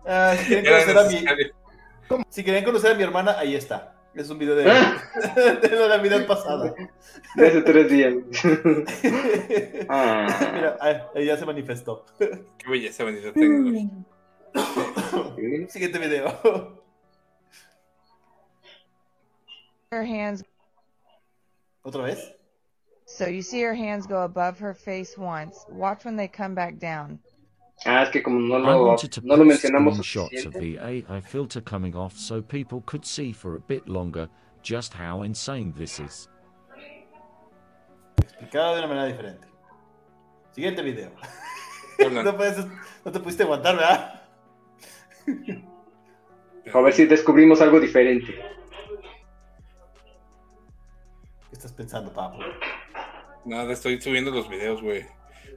Ah, si quieren Era conocer a mi, necesario. si quieren conocer a mi hermana, ahí está. Es un video de, Ah. de la Navidad pasada. De hace tres días. Ah. Mira, ahí, ya se manifestó. Qué belleza, bendita tecnología. Siguiente video. her hands. ¿Otra vez? So you see her hands go above her face once. Watch when they come back down. Ah, es que como no I lo, wanted to no lo mencionamos suficiente. the AI filter coming off so people could see for a bit longer just how insane this is. Explicado de una manera diferente. Siguiente video. no, puedes- no te pudiste aguantar, ¿verdad? A ver si descubrimos algo diferente. ¿Qué estás pensando, papo? Nada, estoy subiendo los videos, güey.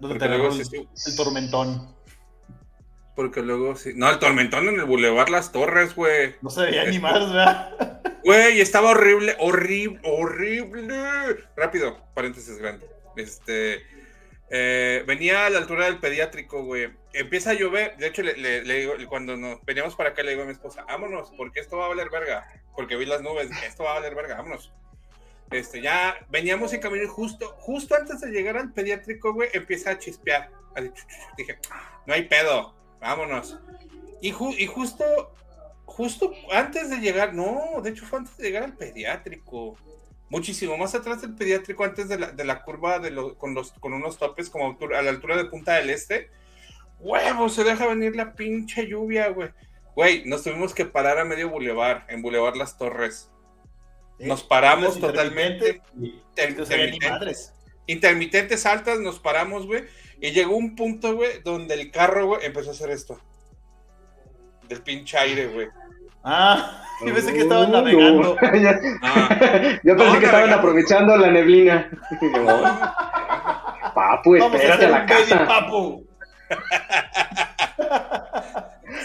¿Dónde Porque te luego el, el tormentón? Porque luego sí. No, el tormentón en el Boulevard Las Torres, güey. No se veía ni más, ¿verdad? Güey, estaba horrible, horrible, horrible. Rápido, paréntesis grande. Este. eh, venía a la altura del pediátrico, güey. Empieza a llover. De hecho, le, le- le digo, cuando nos veníamos para acá, le digo a mi esposa, vámonos, porque esto va a valer verga. Porque vi las nubes, esto va a valer verga, vámonos. Este, ya veníamos en camino y justo, justo antes de llegar al pediátrico, güey, empieza a chispear. Así. Dije, no hay pedo, vámonos. Y, ju- y justo, justo antes de llegar, no, de hecho fue antes de llegar al pediátrico. Muchísimo más atrás del pediátrico, antes de la, de la curva de lo- con, los, con unos topes como a la altura de Punta del Este. Huevo, se deja venir la pinche lluvia, güey. Güey, nos tuvimos que parar a medio bulevar, en Boulevard Las Torres. Nos paramos Las totalmente. Intermitentes altas, nos paramos, güey. Y llegó un punto, güey, donde el carro, güey, empezó a hacer esto. Del pinche aire, güey. Ah, yo pensé que estaban navegando. ya- Ah. Yo pensé No, que estaban aprovechando la neblina. Papu, Vamos a espérate a la un baby casa. papu.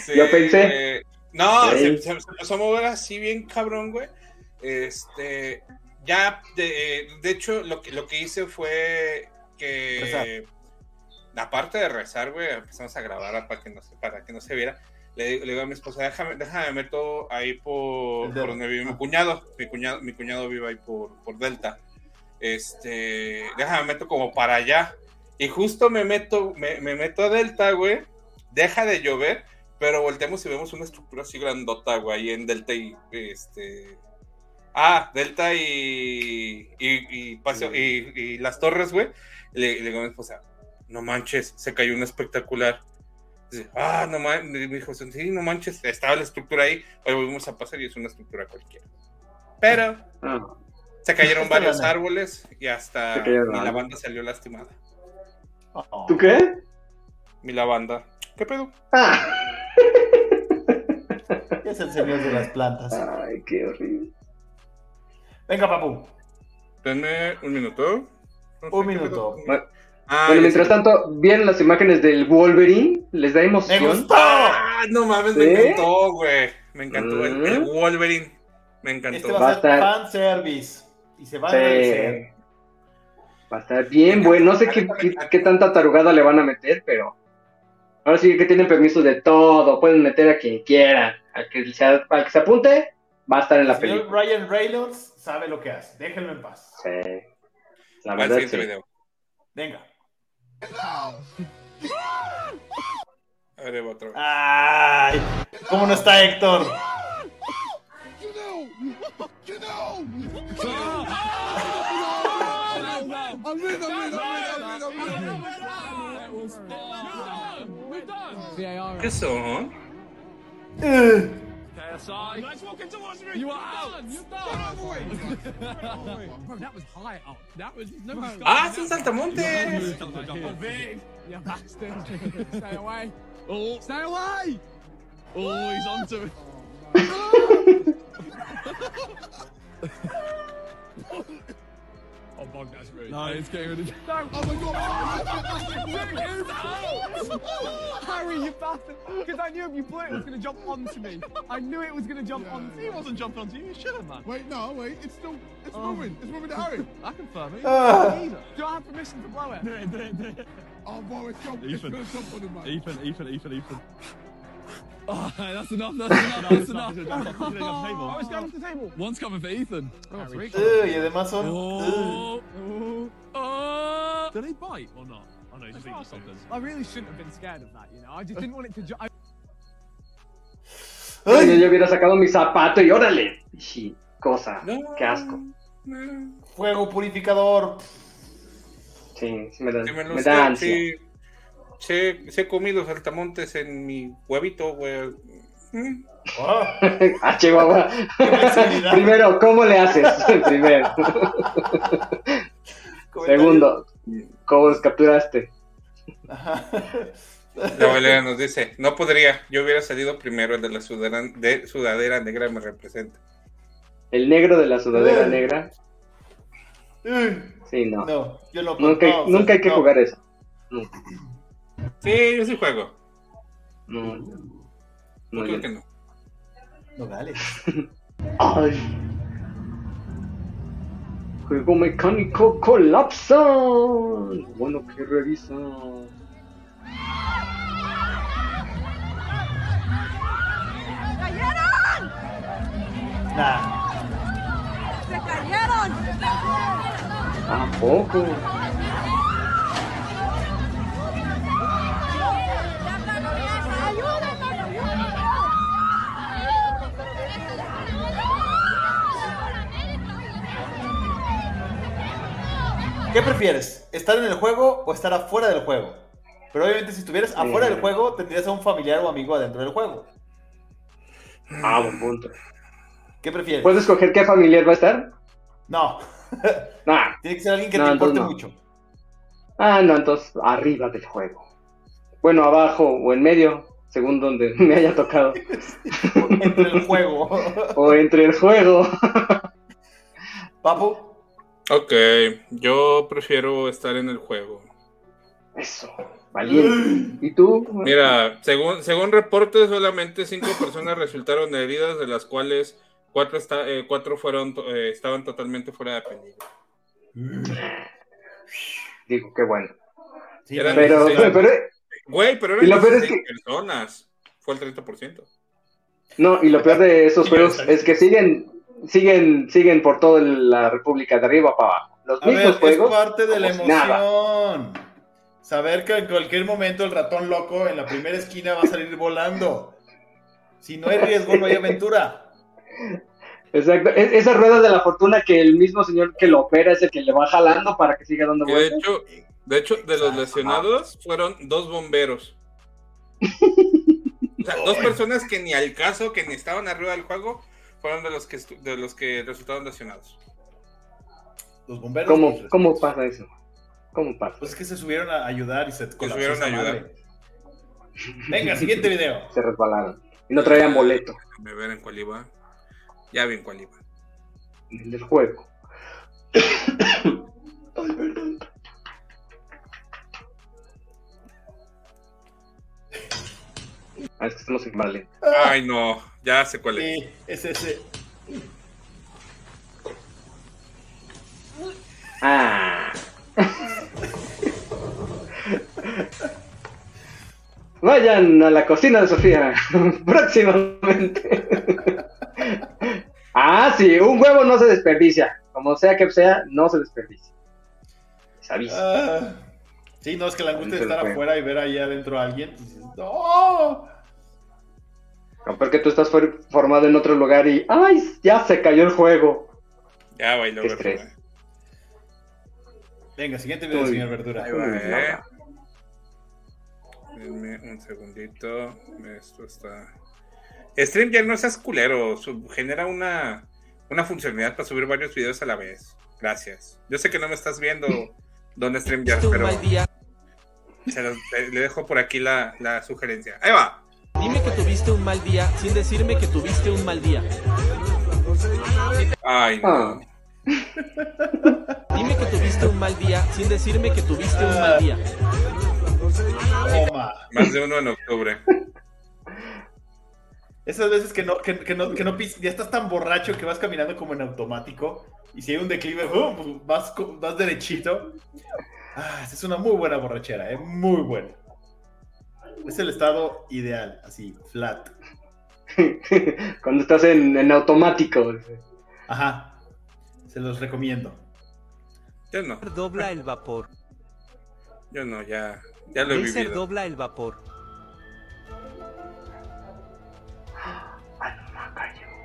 Sí, Yo pensé. eh, no, Sí. se, se- se empezó a mover así bien cabrón, güey. Este. ya, de, de hecho, lo que, lo que hice fue que, Rezar. Aparte de rezar, güey, empezamos a grabar para que no se, para que no se viera. Le, le digo a mi esposa, déjame, déjame meto ahí por, donde vive mi cuñado. Mi cuñado, mi cuñado vive ahí por, por Delta. Este, déjame meto como para allá. Y justo me meto, me, me meto a Delta, güey. Deja de llover, pero volteamos y vemos una estructura así grandota, güey, ahí en Delta y este. Ah, Delta y. y, y, Paseo- y, y las torres, güey. Le, le digo a mi esposa, no manches, se cayó una espectacular. Dice, ah, no manches, me dijo, sí, no manches, estaba la estructura ahí. Hoy volvimos a pasar y es una estructura cualquiera. Pero Ah. se cayeron varios árboles y hasta mi lavanda salió lastimada. Oh. ¿Tú qué? Mi lavanda. ¿Qué pedo? Ah. Es el señor de las plantas. Ay, qué horrible. Venga, papu. Denme un minuto. No sé Un minuto. pedo. Bueno, Ah, bueno, mientras tanto, ¿vieron las imágenes del Wolverine? ¿Les da ¡Me emoción? gustó! Ah, no mames, me ¿Sí? encantó, güey. Me encantó el, Mm. el Wolverine. Me encantó. Este va Va a a ser estar- fan service. Y se va a Sí. agradecer. Va a estar bien, bueno. No sé qué, qué, qué tanta tarugada le van a meter, pero ahora sí que tienen permiso de todo. Pueden meter a quien quieran. Al que se, al que se apunte, va a estar en la señor película. Ryan Reynolds sabe lo que hace. Déjenlo en paz. Sí. La verdad, siguiente sí. video. Venga. A ver, va otra vez. Ay, ¿cómo no está Héctor? ¿Qué son? Eh, Nice walking towards me. You are out. You're done. Bro, that was high up. That was no one's got Ah, that. son saltamontes. Big. You bastard. Stay away. Oh, stay away. Oh, he's onto it. Oh, bog, that's rude. No, it's getting rid of. No. Oh my god. Harry, you bastard! Because I knew if you blew it, it was going to jump onto me. I knew it was going to jump onto me. He wasn't jumping onto you. You should have, man. Wait, no, wait. It's still. It's moving. It's moving to Harry. I confirm it. Ah. Do I have permission to blow it? Do it, do it, do it. Oh, boy, it's jump. It's Ethan. going to jump on him, man. Ethan, Ethan, Ethan, Ethan. Oh, that's enough, that's enough, that's enough. Oh, it's going to the table. One's coming for Ethan. Oh, three. eh, y además son. Oh, oh, oh. Did he bite or not? Oh no, he's just eating something. I really shouldn't have been scared of that, you know. I just didn't want it to jump. Yo, ¡Ay! yo hubiera sacado mi zapato y órale. Sí, cosa. No. Qué asco. Fuego purificador. Sí, me da, Sí, me lo me sé, da ansia. sí. Sí, sí he comido saltamontes en mi huevito, güey. Mm. Oh, ah, Chihuahua. Primero, ¿cómo le haces? Primero. Segundo, ¿cómo los capturaste? La Valeria nos dice, no podría, yo hubiera salido primero, el de la sudadera, de sudadera negra me representa. El negro de la sudadera Eh. negra. Eh, Sí, no. No, yo no. Nunca, no, nunca hay que no. jugar eso. Nunca. Sí, yo sí juego. No. Muy creo que no. No, dale. Ay. Juego mecánico colapsa. Bueno, que revisa. ¡Cayeron! Nah. ¡Se cayeron! ¿A poco? ¿Qué prefieres? ¿Estar en el juego o estar afuera del juego? Pero obviamente si estuvieras afuera del juego, tendrías a un familiar o amigo adentro del juego. Ah, buen punto. ¿Qué prefieres? ¿Puedes escoger qué familiar va a estar? No. Ah, Tiene que ser alguien que No, te importe no. mucho. ah, no, entonces arriba del juego. Bueno, abajo o en medio, según donde me haya tocado. Entre el juego. O entre el juego. Papu, Ok, yo prefiero estar en el juego. Eso, valiente. ¿Y tú? Mira, según, según reportes, solamente cinco personas resultaron heridas, de las cuales Cuatro, está, eh, cuatro fueron, eh, estaban totalmente fuera de peligro. Digo, qué bueno. Sí, eran pero, 16. pero, Güey, pero Y eran lo peor es 16 personas. Fue el 30%. no, y lo peor de esos juegos es que siguen, siguen, siguen por toda la República de arriba para abajo. Los A ver, mismos es juegos. parte de la si nada. emoción. Saber que en cualquier momento el ratón loco en la primera esquina va a salir volando. Si no hay riesgo, no hay aventura. Exacto. Es- esa rueda de la fortuna que el mismo señor que lo opera es el que le va jalando para que siga dando Y de vueltas. hecho, de hecho, de los lesionados fueron dos bomberos. O sea, dos personas que ni al caso, que ni estaban arriba del juego, fueron de los que de los que resultaron lesionados. Los bomberos. ¿Cómo, ¿Cómo pasa eso? ¿Cómo pasa? Pues es que se subieron a ayudar y se colapsó subieron a ayudar. madre. Venga, siguiente video. Se resbalaron. Y no traían boleto Déjame ver en cuál iba. Ya vi en cuál iba. en el juego. Ah, es que estamos en Vale. Ay, no, ya sé cuál es. Sí, es ese. Ah. Vayan a la cocina de Sofía próximamente. ah, sí, un huevo no se desperdicia. Como sea que sea, no se desperdicia. ¿Sabes? Ah, sí, no, es que la angustia de estar afuera y ver ahí adentro a alguien. y dices, ¡No! Porque tú estás for- formado en otro lugar y ¡ay! Ya se cayó el juego. Ya bailó Qué Verdura. estrés. Venga, siguiente video, Uy. señor Verdura. Ahí va, eh. Denme un segundito. Esto está. StreamYard no seas culero. su- genera una, una funcionalidad para subir varios videos a la vez. Gracias. Yo sé que no me estás viendo, Don StreamYard, pero. se los- le, le dejo por aquí la, la sugerencia. Ahí va. Dime que tuviste un mal día sin decirme que tuviste un mal día. Ay, Ah. no. Dime que tuviste un mal día sin decirme que tuviste un mal día. Toma. Más de uno en octubre. Esas veces que no, que, que no, que no pis- ya estás tan borracho que vas caminando como en automático. Y si hay un declive, ¡uh! pues vas, vas derechito. Ah, esa es una muy buena borrachera, ¿eh? Muy buena. Es el estado ideal, así, flat. Cuando estás en, en automático. Ajá. Se los recomiendo. Yo no. Dobla el vapor. Yo no, ya. Ya lo he Razer vivido. dobla el vapor.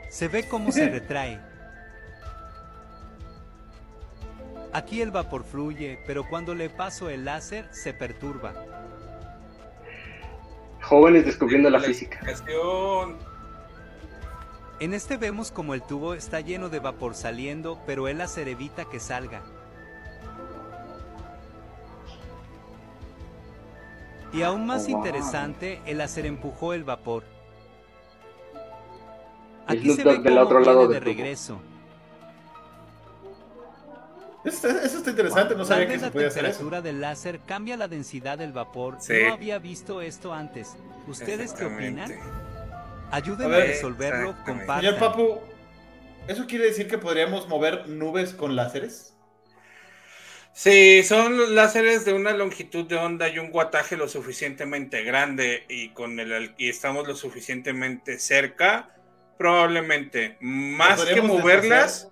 Se ve cómo se retrae. Aquí el vapor fluye, pero cuando le paso el láser se perturba. Jóvenes descubriendo la física. En este vemos como el tubo está lleno de vapor saliendo, pero el láser evita que salga. Y aún más Oh, wow. interesante, el láser empujó el vapor. El Aquí se Snoop ve del cómo otro viene lado de tubo. Eso, eso está interesante, no sabía que se la podía hacer eso. temperatura del láser cambia la densidad del vapor. Sí. No había visto esto antes. ¿Ustedes qué opinan? Ayúdenme A a ver, resolverlo, compartan. Señor Papu, ¿eso quiere decir que podríamos mover nubes con láseres? Sí, son láseres de una longitud de onda y un guataje lo suficientemente grande y con el y estamos lo suficientemente cerca, probablemente más que moverlas,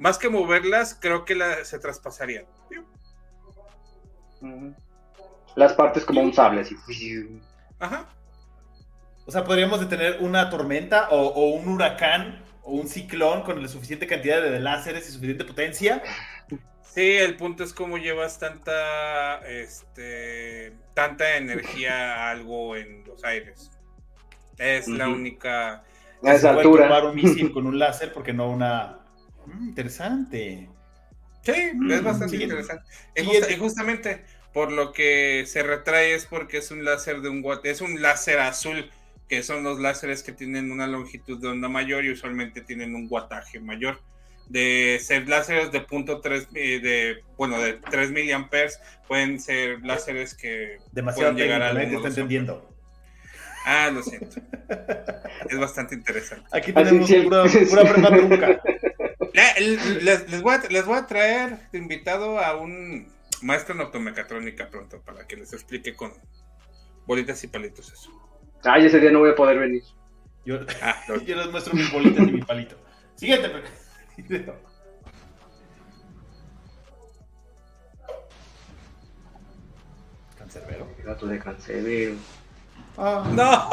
más que moverlas, creo que la- se traspasarían. Las partes como un sable, así. Ajá. O sea, podríamos detener una tormenta o, o un huracán o un ciclón con la suficiente cantidad de láseres y suficiente potencia. Sí, el punto es cómo llevas tanta, este, tanta energía a algo en los aires. Es la única. A Se esa puede altura. un misil con un láser porque no una... Mm, interesante. Sí, es Mm, bastante sí. interesante. Y, Sí, justa- es- y justamente por lo que se retrae es porque es un láser de un watt, es un láser azul, que son los láseres que tienen una longitud de onda mayor y usualmente tienen un wattaje mayor. De ser láseres de punto tres, eh, de bueno de 3 miliamperes pueden ser láseres que Demasiado pueden llegar técnico, dos entendiendo. Ah, lo siento. Es bastante interesante. Aquí tenemos pura, pura prepa trunca. Les, les voy a, les voy a traer de invitado a un maestro en automecatrónica pronto para que les explique con bolitas y palitos eso. Ay, ese día no voy a poder venir. Yo, yo les muestro mis bolitas y mi palito. Siguiente. Cancerbero. Gato de cancerbero. Ah. No.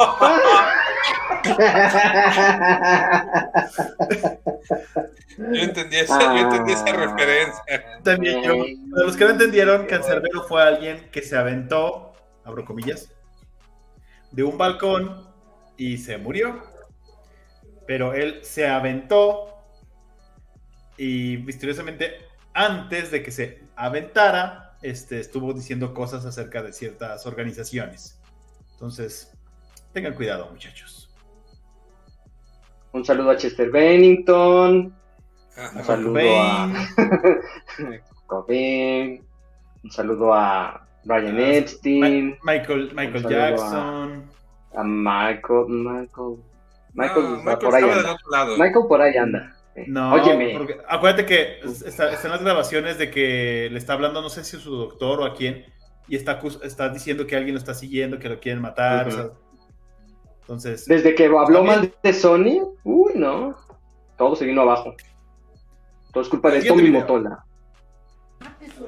yo entendí esa, yo entendí esa referencia. También yo. Para los que no entendieron, Cancerbero fue alguien que se aventó, abro comillas, de un balcón y se murió. Pero él se aventó y misteriosamente antes de que se aventara, este, estuvo diciendo cosas acerca de ciertas organizaciones. Entonces, tengan cuidado, muchachos. Un saludo a Chester Bennington. Un saludo Cobain. a Cobain. Un saludo a Brian Epstein. Ma- Michael, Michael Jackson. A, a Michael. Michael. Michael, No, Michael por ahí estaba del anda. otro lado. Michael por ahí anda. Eh, No, Óyeme. porque acuérdate que está- están las grabaciones de que le está hablando, no sé si su doctor o a quién, y está, está diciendo que alguien lo está siguiendo, que lo quieren matar. o sea, entonces, Desde que habló mal de Sony, uy, no. Todo se vino abajo. Todo es culpa de Tommy video. Motola.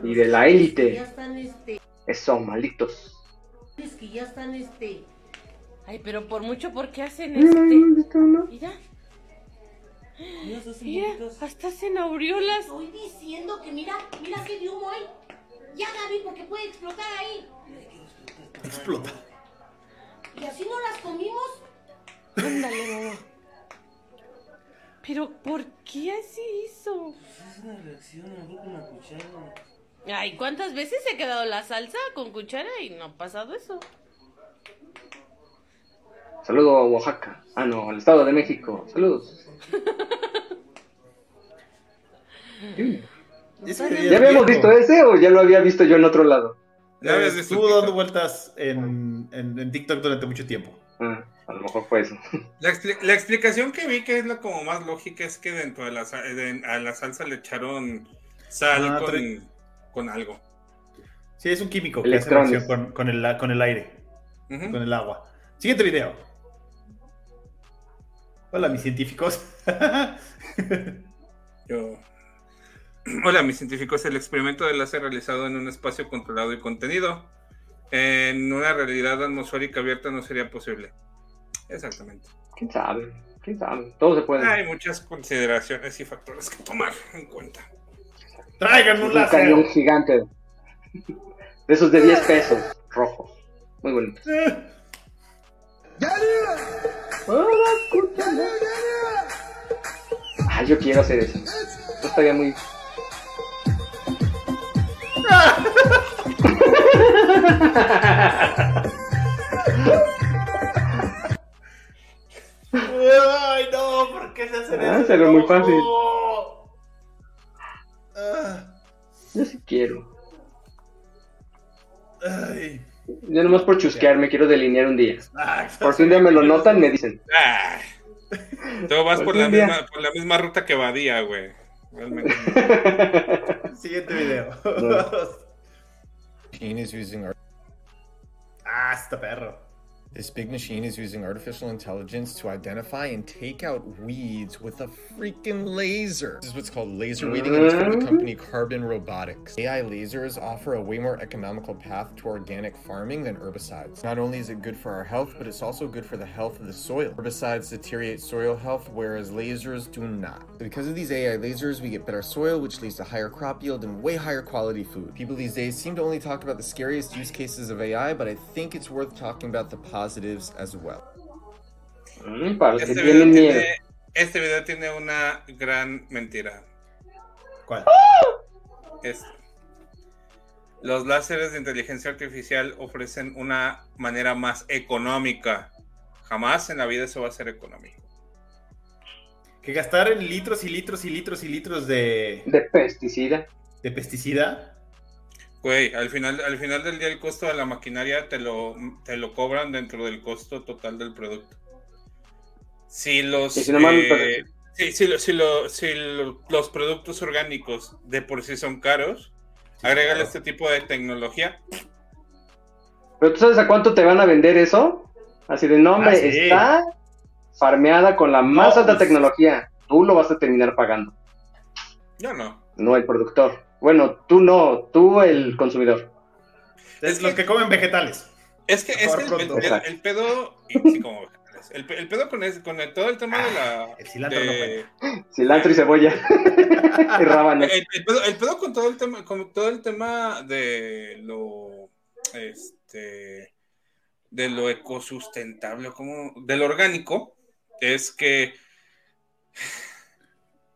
Y de la élite. Ya están este. Eso, malditos. Es que ya están este. Ay, pero por mucho, ¿por qué hacen Mira, este? Mira. Mira, hasta hacen aureolas. Estoy diciendo que mira, mira qué de humo hay. Ya, Gaby, porque puede explotar ahí. explota. ¿Y así no las comimos? Ándale, mamá. Pero, ¿por qué así hizo? Es una reacción, a con una cuchara. Ay, ¿cuántas veces se ha quedado la salsa con cuchara y no ha pasado eso? Saludo a Oaxaca. Ah, no, al Estado de México. Saludos. ¿Ya habíamos viejo. visto ese o ya lo había visto yo en otro lado? Ya habías visto dando vueltas en, en- en TikTok durante mucho tiempo. Ah, a lo mejor fue eso. La, expli- la explicación que vi que es la como más lógica es que dentro de la, de- a la salsa le echaron sal Ah, con, con algo. Sí, es un químico que hace con, con el, con el aire, con el agua. Siguiente video. Hola, mis científicos. Yo- Hola, mis científicos. El experimento de láser realizado en un espacio controlado y contenido. En una realidad atmosférica abierta no sería posible. Exactamente. ¿Quién sabe? ¿Quién sabe? Todo se puede. Hay muchas consideraciones y factores que tomar en cuenta. Traigan un un cañón láser. gigante. De esos de 10 pesos, rojos. Muy bonitos. Ah, yo quiero hacer eso. No estaría muy. Ay, no, ¿por qué se hacen Ah, eso? muy No. fácil. Ah, Yo sí quiero. Ay. Yo nomás por chusquear me quiero delinear un día. Ah, Por si un día me lo notan, me dicen. Tú vas por la, misma, por la misma ruta que Badía, güey. Realmente. Siguiente video. using ah, está perro. This big machine is using artificial intelligence to identify and take out weeds with a freaking laser. This is what's called laser weeding, and it's from the company Carbon Robotics. AI lasers offer a way more economical path to organic farming than herbicides. Not only is it good for our health, but it's also good for the health of the soil. Herbicides deteriorate soil health, whereas lasers do not. So because of these AI lasers, we get better soil, which leads to higher crop yield and way higher quality food. People these days seem to only talk about the scariest use cases of AI, but I think it's worth talking about the positives as well. Mm, para los que Este video, miedo. tiene, este video tiene una gran mentira. ¿Cuál? Es- los láseres de inteligencia artificial ofrecen una manera más económica. Jamás en la vida eso va a ser económico. Que gastar en litros y litros y litros y litros de, De pesticida. de pesticida. Güey, al final, al final del día el costo de la maquinaria te lo, te lo cobran dentro del costo total del producto. Si los, si no mal- eh, sí, si, lo- si lo- si lo- los productos orgánicos de por sí son caros, agrégale claro. este tipo de tecnología. Pero tú sabes a cuánto te van a vender eso? Así de nombre, Ah, sí. está farmeada con la más No, alta pues- tecnología. Tú lo vas a terminar pagando, Yo no. no el productor. Bueno, tú no, tú el consumidor. Es los que comen vegetales. Es que, es que el, pronto. el- el- el pedo, y sí, como vegetales. el, pe- el pedo con, ese- con el- todo el tema de la... El cilantro de- Cilantro y cebolla. y rábanos. El, el pedo, el pedo con todo el tema, con todo el tema de lo este de lo ecosustentable, como de lo orgánico, es que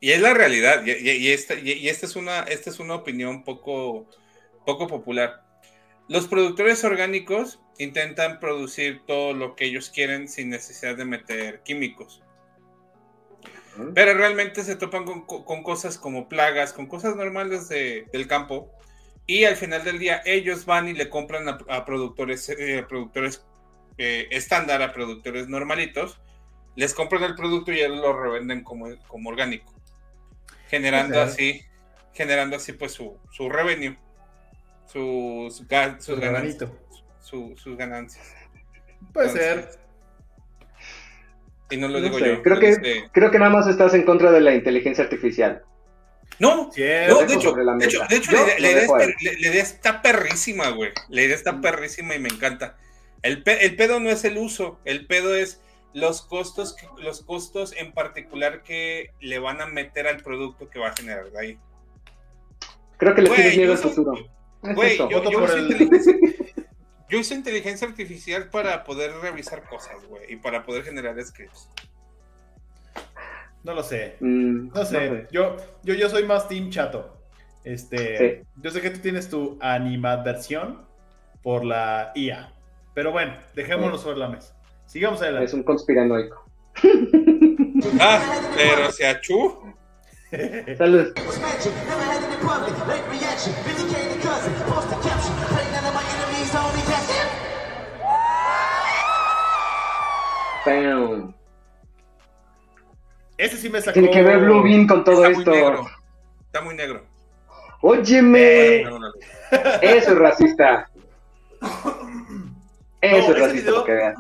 y es la realidad, y, y- y esta, y, esta es una, esta es una opinión poco, poco popular. Los productores orgánicos intentan producir todo lo que ellos quieren sin necesidad de meter químicos. Pero realmente se topan con, co- con cosas como plagas, con cosas normales de- del campo. Y al final del día ellos van y le compran a, a productores, eh, a productores eh, estándar, a productores normalitos. Les compran el producto y ellos lo revenden como, como orgánico. Generando así, generando así pues su, su revenue. Sus, sus Su ganancias. su- sus ganancias. Puede Entonces, ser. Y no lo No digo sé, yo. creo que, creo que nada más estás en contra de la inteligencia artificial. No, no, de hecho, de hecho, de hecho, Yo la, idea- lo la idea es dejo ahí. per- la- la idea está perrísima, güey. La idea está perrísima y me encanta. El, pe- el pedo no es el uso, el pedo es los costos, que- los costos en particular que le van a meter al producto que va a generar de ahí. Creo que le tienes miedo al futuro. Güey, yo, yo uso el- inteligencia, yo uso inteligencia artificial para poder revisar cosas, güey, y para poder generar scripts. No lo sé. Mm, No sé. Yo, yo, yo soy más Team Chato. Este, Sí. Yo sé que tú tienes tu animadversión por la IA. Pero bueno, dejémoslo sobre la mesa. Sigamos adelante. Es un conspiranoico. Ah, pero se achú. Salud. Bam. Ese sí me sacó. Tiene que ver Blue Bean con todo Está muy esto. negro. Está muy negro. Óyeme. No, no, no. Eso es racista. Eso No, es racista, video- que veas.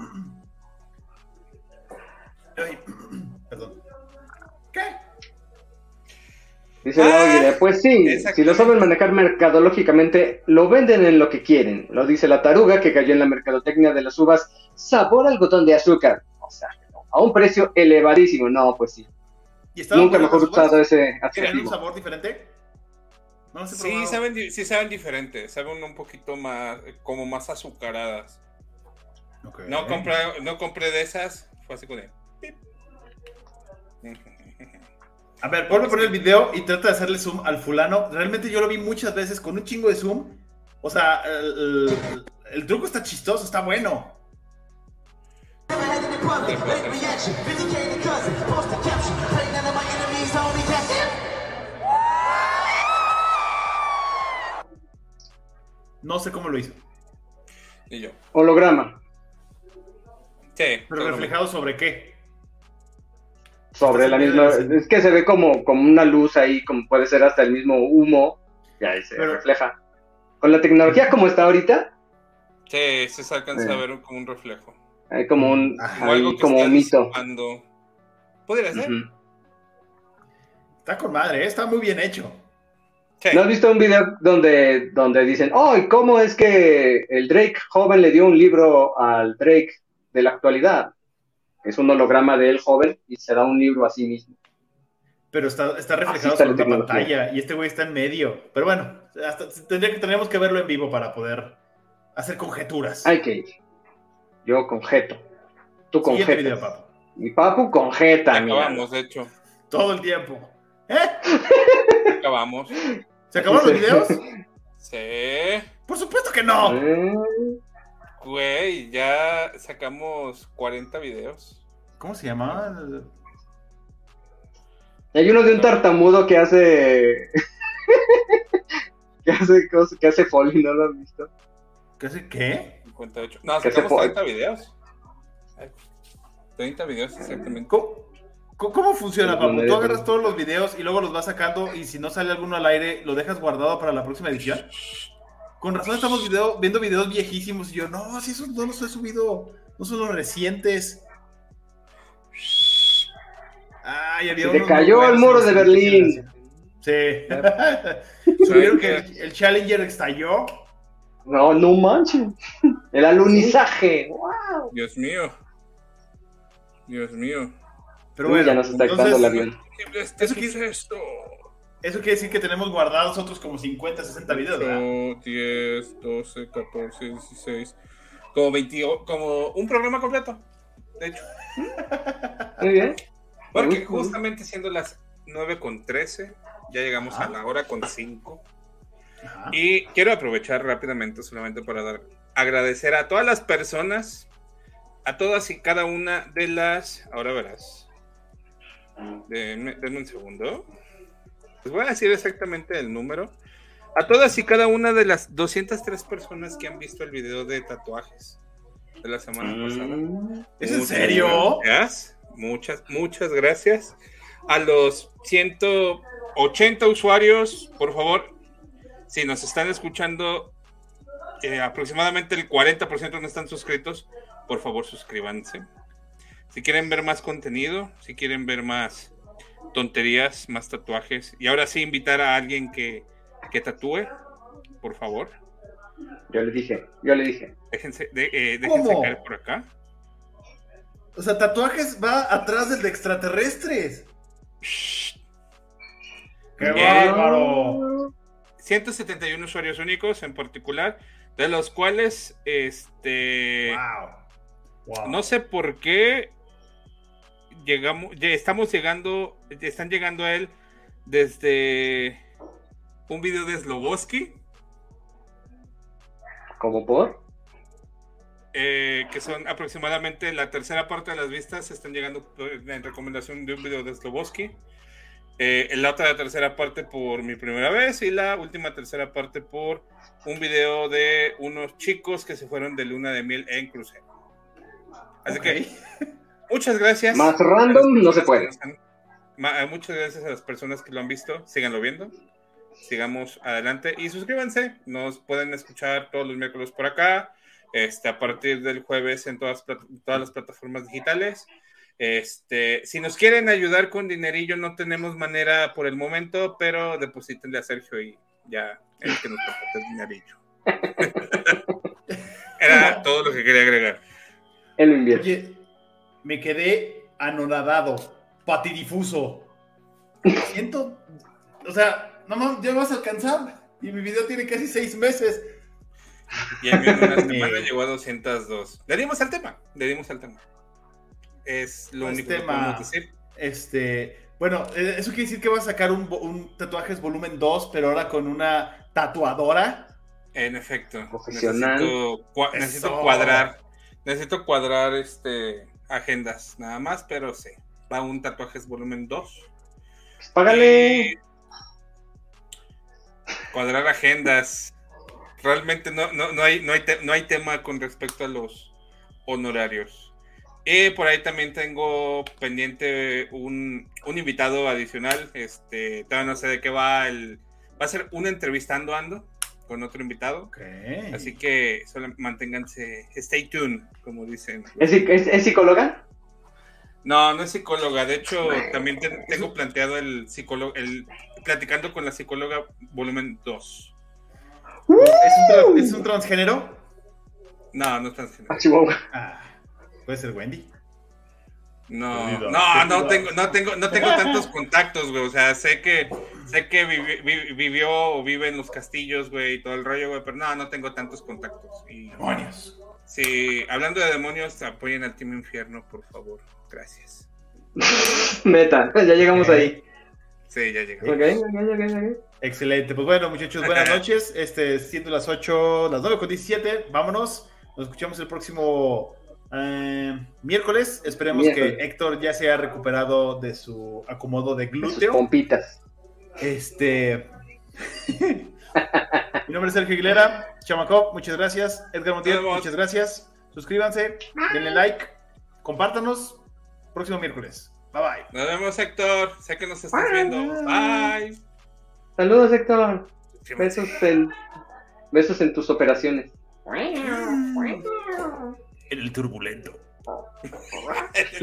Dice la Oguire, pues sí, si lo saben manejar mercadológicamente, lo venden en lo que quieren. Lo dice la taruga que cayó en la mercadotecnia de las uvas, sabor algodón de azúcar. O sea, a un precio elevadísimo. No, pues sí. ¿Y estaban Nunca mejor usado ese ¿Tienen un adjetivo. sabor diferente? No Sí, probado. saben, sí saben diferente, saben un poquito más, como más azucaradas. No compré, no compré de esas, fue así con pip. A ver, vuelve a poner el video y trata de hacerle zoom al fulano. Realmente yo lo vi muchas veces con un chingo de zoom. O sea, el, el- el truco está chistoso, está bueno. No sé cómo lo hizo. Y yo. Holograma. Sí. Pero reflejado sobre qué. Sobre la misma. Es que se ve como, como una luz ahí, como puede ser hasta el mismo humo. Y ahí se Pero- refleja. Con la tecnología como está ahorita, Sí, sí se alcanza Sí. a ver como un reflejo. hay como un. Algo ahí que como está un mito. disipando. Podría ser. Está con madre, ¿eh? está muy bien hecho. ¿No has visto un video donde, donde dicen, oh, ¿y cómo es que el Drake joven le dio un libro al Drake de la actualidad? Es un holograma de él joven y se da un libro a sí mismo. Pero está, está reflejado sobre una pantalla y este güey está en medio. Pero bueno, hasta, tendría que, tendríamos que verlo en vivo para poder hacer conjeturas. Hay que ir. Yo conjeto. Tú conjetas. video, papu. Y Papu conjeta. Acabamos, de hecho. Todo el tiempo. Acabamos. ¿Se acabaron los videos? Sí. Por supuesto que no. Eh, Güey, ya sacamos 40 videos. ¿Cómo se llamaba? Hay uno de un tartamudo que hace. ¿Qué hace, cosa- qué hace Foley? ¿No lo han visto? ¿Qué hace qué? 58. No, ¿Qué se sacamos fue? 30 videos. 30 videos exactamente. ¿Cómo, cómo- funciona, Pablo? Tú agarras todos los videos y luego los vas sacando y si no sale alguno al aire, ¿lo dejas guardado para la próxima edición? Con razón estamos video- viendo videos viejísimos y yo, no, si esos no los he subido, no son los recientes. Ay, había Se te cayó el muro de Berlín. Sí. Subieron que el, el Challenger estalló. No, no manches. El alunizaje. ¡Wow! Dios mío. Dios mío. Pero bueno, ya nos está quitando el avión. Eso quiere, esto? Eso quiere decir que tenemos guardados otros como 50, 60 videos, ¿verdad? 8, 10, 12, 14, 16. Como 20, como un programa completo. De hecho. Muy bien. Porque justamente siendo las 9 con 13, ya llegamos a la hora con 5. Y quiero aprovechar rápidamente solamente para dar agradecer a todas las personas, a todas y cada una de las. Ahora verás. Denme, denme un segundo. Les voy a decir exactamente el número. A todas y cada una de las 203 personas que han visto el video de tatuajes de la semana pasada. ¿Es en serio? Gracias. Muchas, muchas gracias. A los 180 usuarios, por favor, si nos están escuchando, eh, aproximadamente el 40% no están suscritos, por favor suscríbanse. Si quieren ver más contenido, si quieren ver más tonterías, más tatuajes, y ahora sí invitar a alguien que, que tatúe, por favor, Yo le dije, yo le dije. déjense, de- eh, déjense ¿Cómo? caer por acá. O sea, tatuajes va atrás del de extraterrestres. ¡Qué Bien. bárbaro! 171 usuarios únicos en particular, de los cuales, este, Wow. no sé por qué llegamos, ya estamos llegando, están llegando a él desde un video de Sloboski, ¿Cómo por? eh, que son aproximadamente la tercera parte de las vistas, están llegando eh, en recomendación de un video de Sloboski. Eh, la otra tercera parte por mi primera vez y la última tercera parte por un video de unos chicos que se fueron de luna de miel en crucero. Así que muchas gracias. Más random no se puede. eh, muchas gracias a las personas que lo han visto. Síganlo viendo. Sigamos adelante y suscríbanse. Nos pueden escuchar todos los miércoles por acá. Este, a partir del jueves en todas, todas las plataformas digitales. Este, si nos quieren ayudar con dinerillo, no tenemos manera por el momento, pero deposítenle a Sergio y ya el que nos aporte el dinerillo. Era todo lo que quería agregar. Él invierte. Me quedé anonadado, patidifuso. Siento, o sea, no mames, ya vas a alcanzar. Y mi video tiene casi seis meses. Y el mío en una semana llegó a 202. Le dimos al tema, le dimos al tema. Es lo Pues único que tema, podemos decir. Este, bueno, eh, eso quiere decir que vas a sacar un, un tatuajes volumen 2, pero ahora con una tatuadora. En efecto. Profesional. Necesito, cua- necesito cuadrar. Necesito cuadrar este agendas, nada más, pero sí. Va un tatuajes volumen 2. Pues págale. Cuadrar agendas. Realmente no, no, no, hay, no, hay te- no hay tema con respecto a los honorarios. Y por ahí también tengo pendiente un, un invitado adicional. Este, todavía no sé de qué va el. Va a ser un entrevistando ando con otro invitado. Así que solo manténganse, stay tuned, como dicen. ¿Es, psic- es- es psicóloga? No, no es psicóloga. De hecho, también te- tengo planteado el psicólogo, el platicando con la psicóloga volumen 2. ¿Es un, tra- es un transgénero? No, no es transgénero. Ah, Chihuahua. Ah, puede ser Wendy. No, no, no tengo, no tengo, no tengo tantos contactos, güey. O sea, sé que, sé que vivi- vi- vivió o vive en los castillos, güey, y todo el rollo, güey, pero no, no tengo tantos contactos. Y, Demonios. Sí, hablando de demonios, apoyen al Team Infierno, por favor. Gracias. Meta, ya llegamos ahí. Sí, ya llegamos. Ok, ok, ok, ok. Excelente. Pues bueno, muchachos, buenas noches. Este, siendo las 8, las 9 con 17, vámonos. Nos escuchamos el próximo eh, miércoles. Esperemos Miércoles. que Héctor ya se haya recuperado de su acomodo de Sus glúteo. pompitas. Este. Mi nombre es Sergio Aguilera. Chamacop, muchas gracias. Edgar Montiel, muchas gracias. Suscríbanse, denle like, compártanos. Próximo miércoles. Bye bye. Nos vemos, Héctor. Sé que nos estás viendo. Bye. Saludos, Héctor. Besos en, besos en tus operaciones. El turbulento.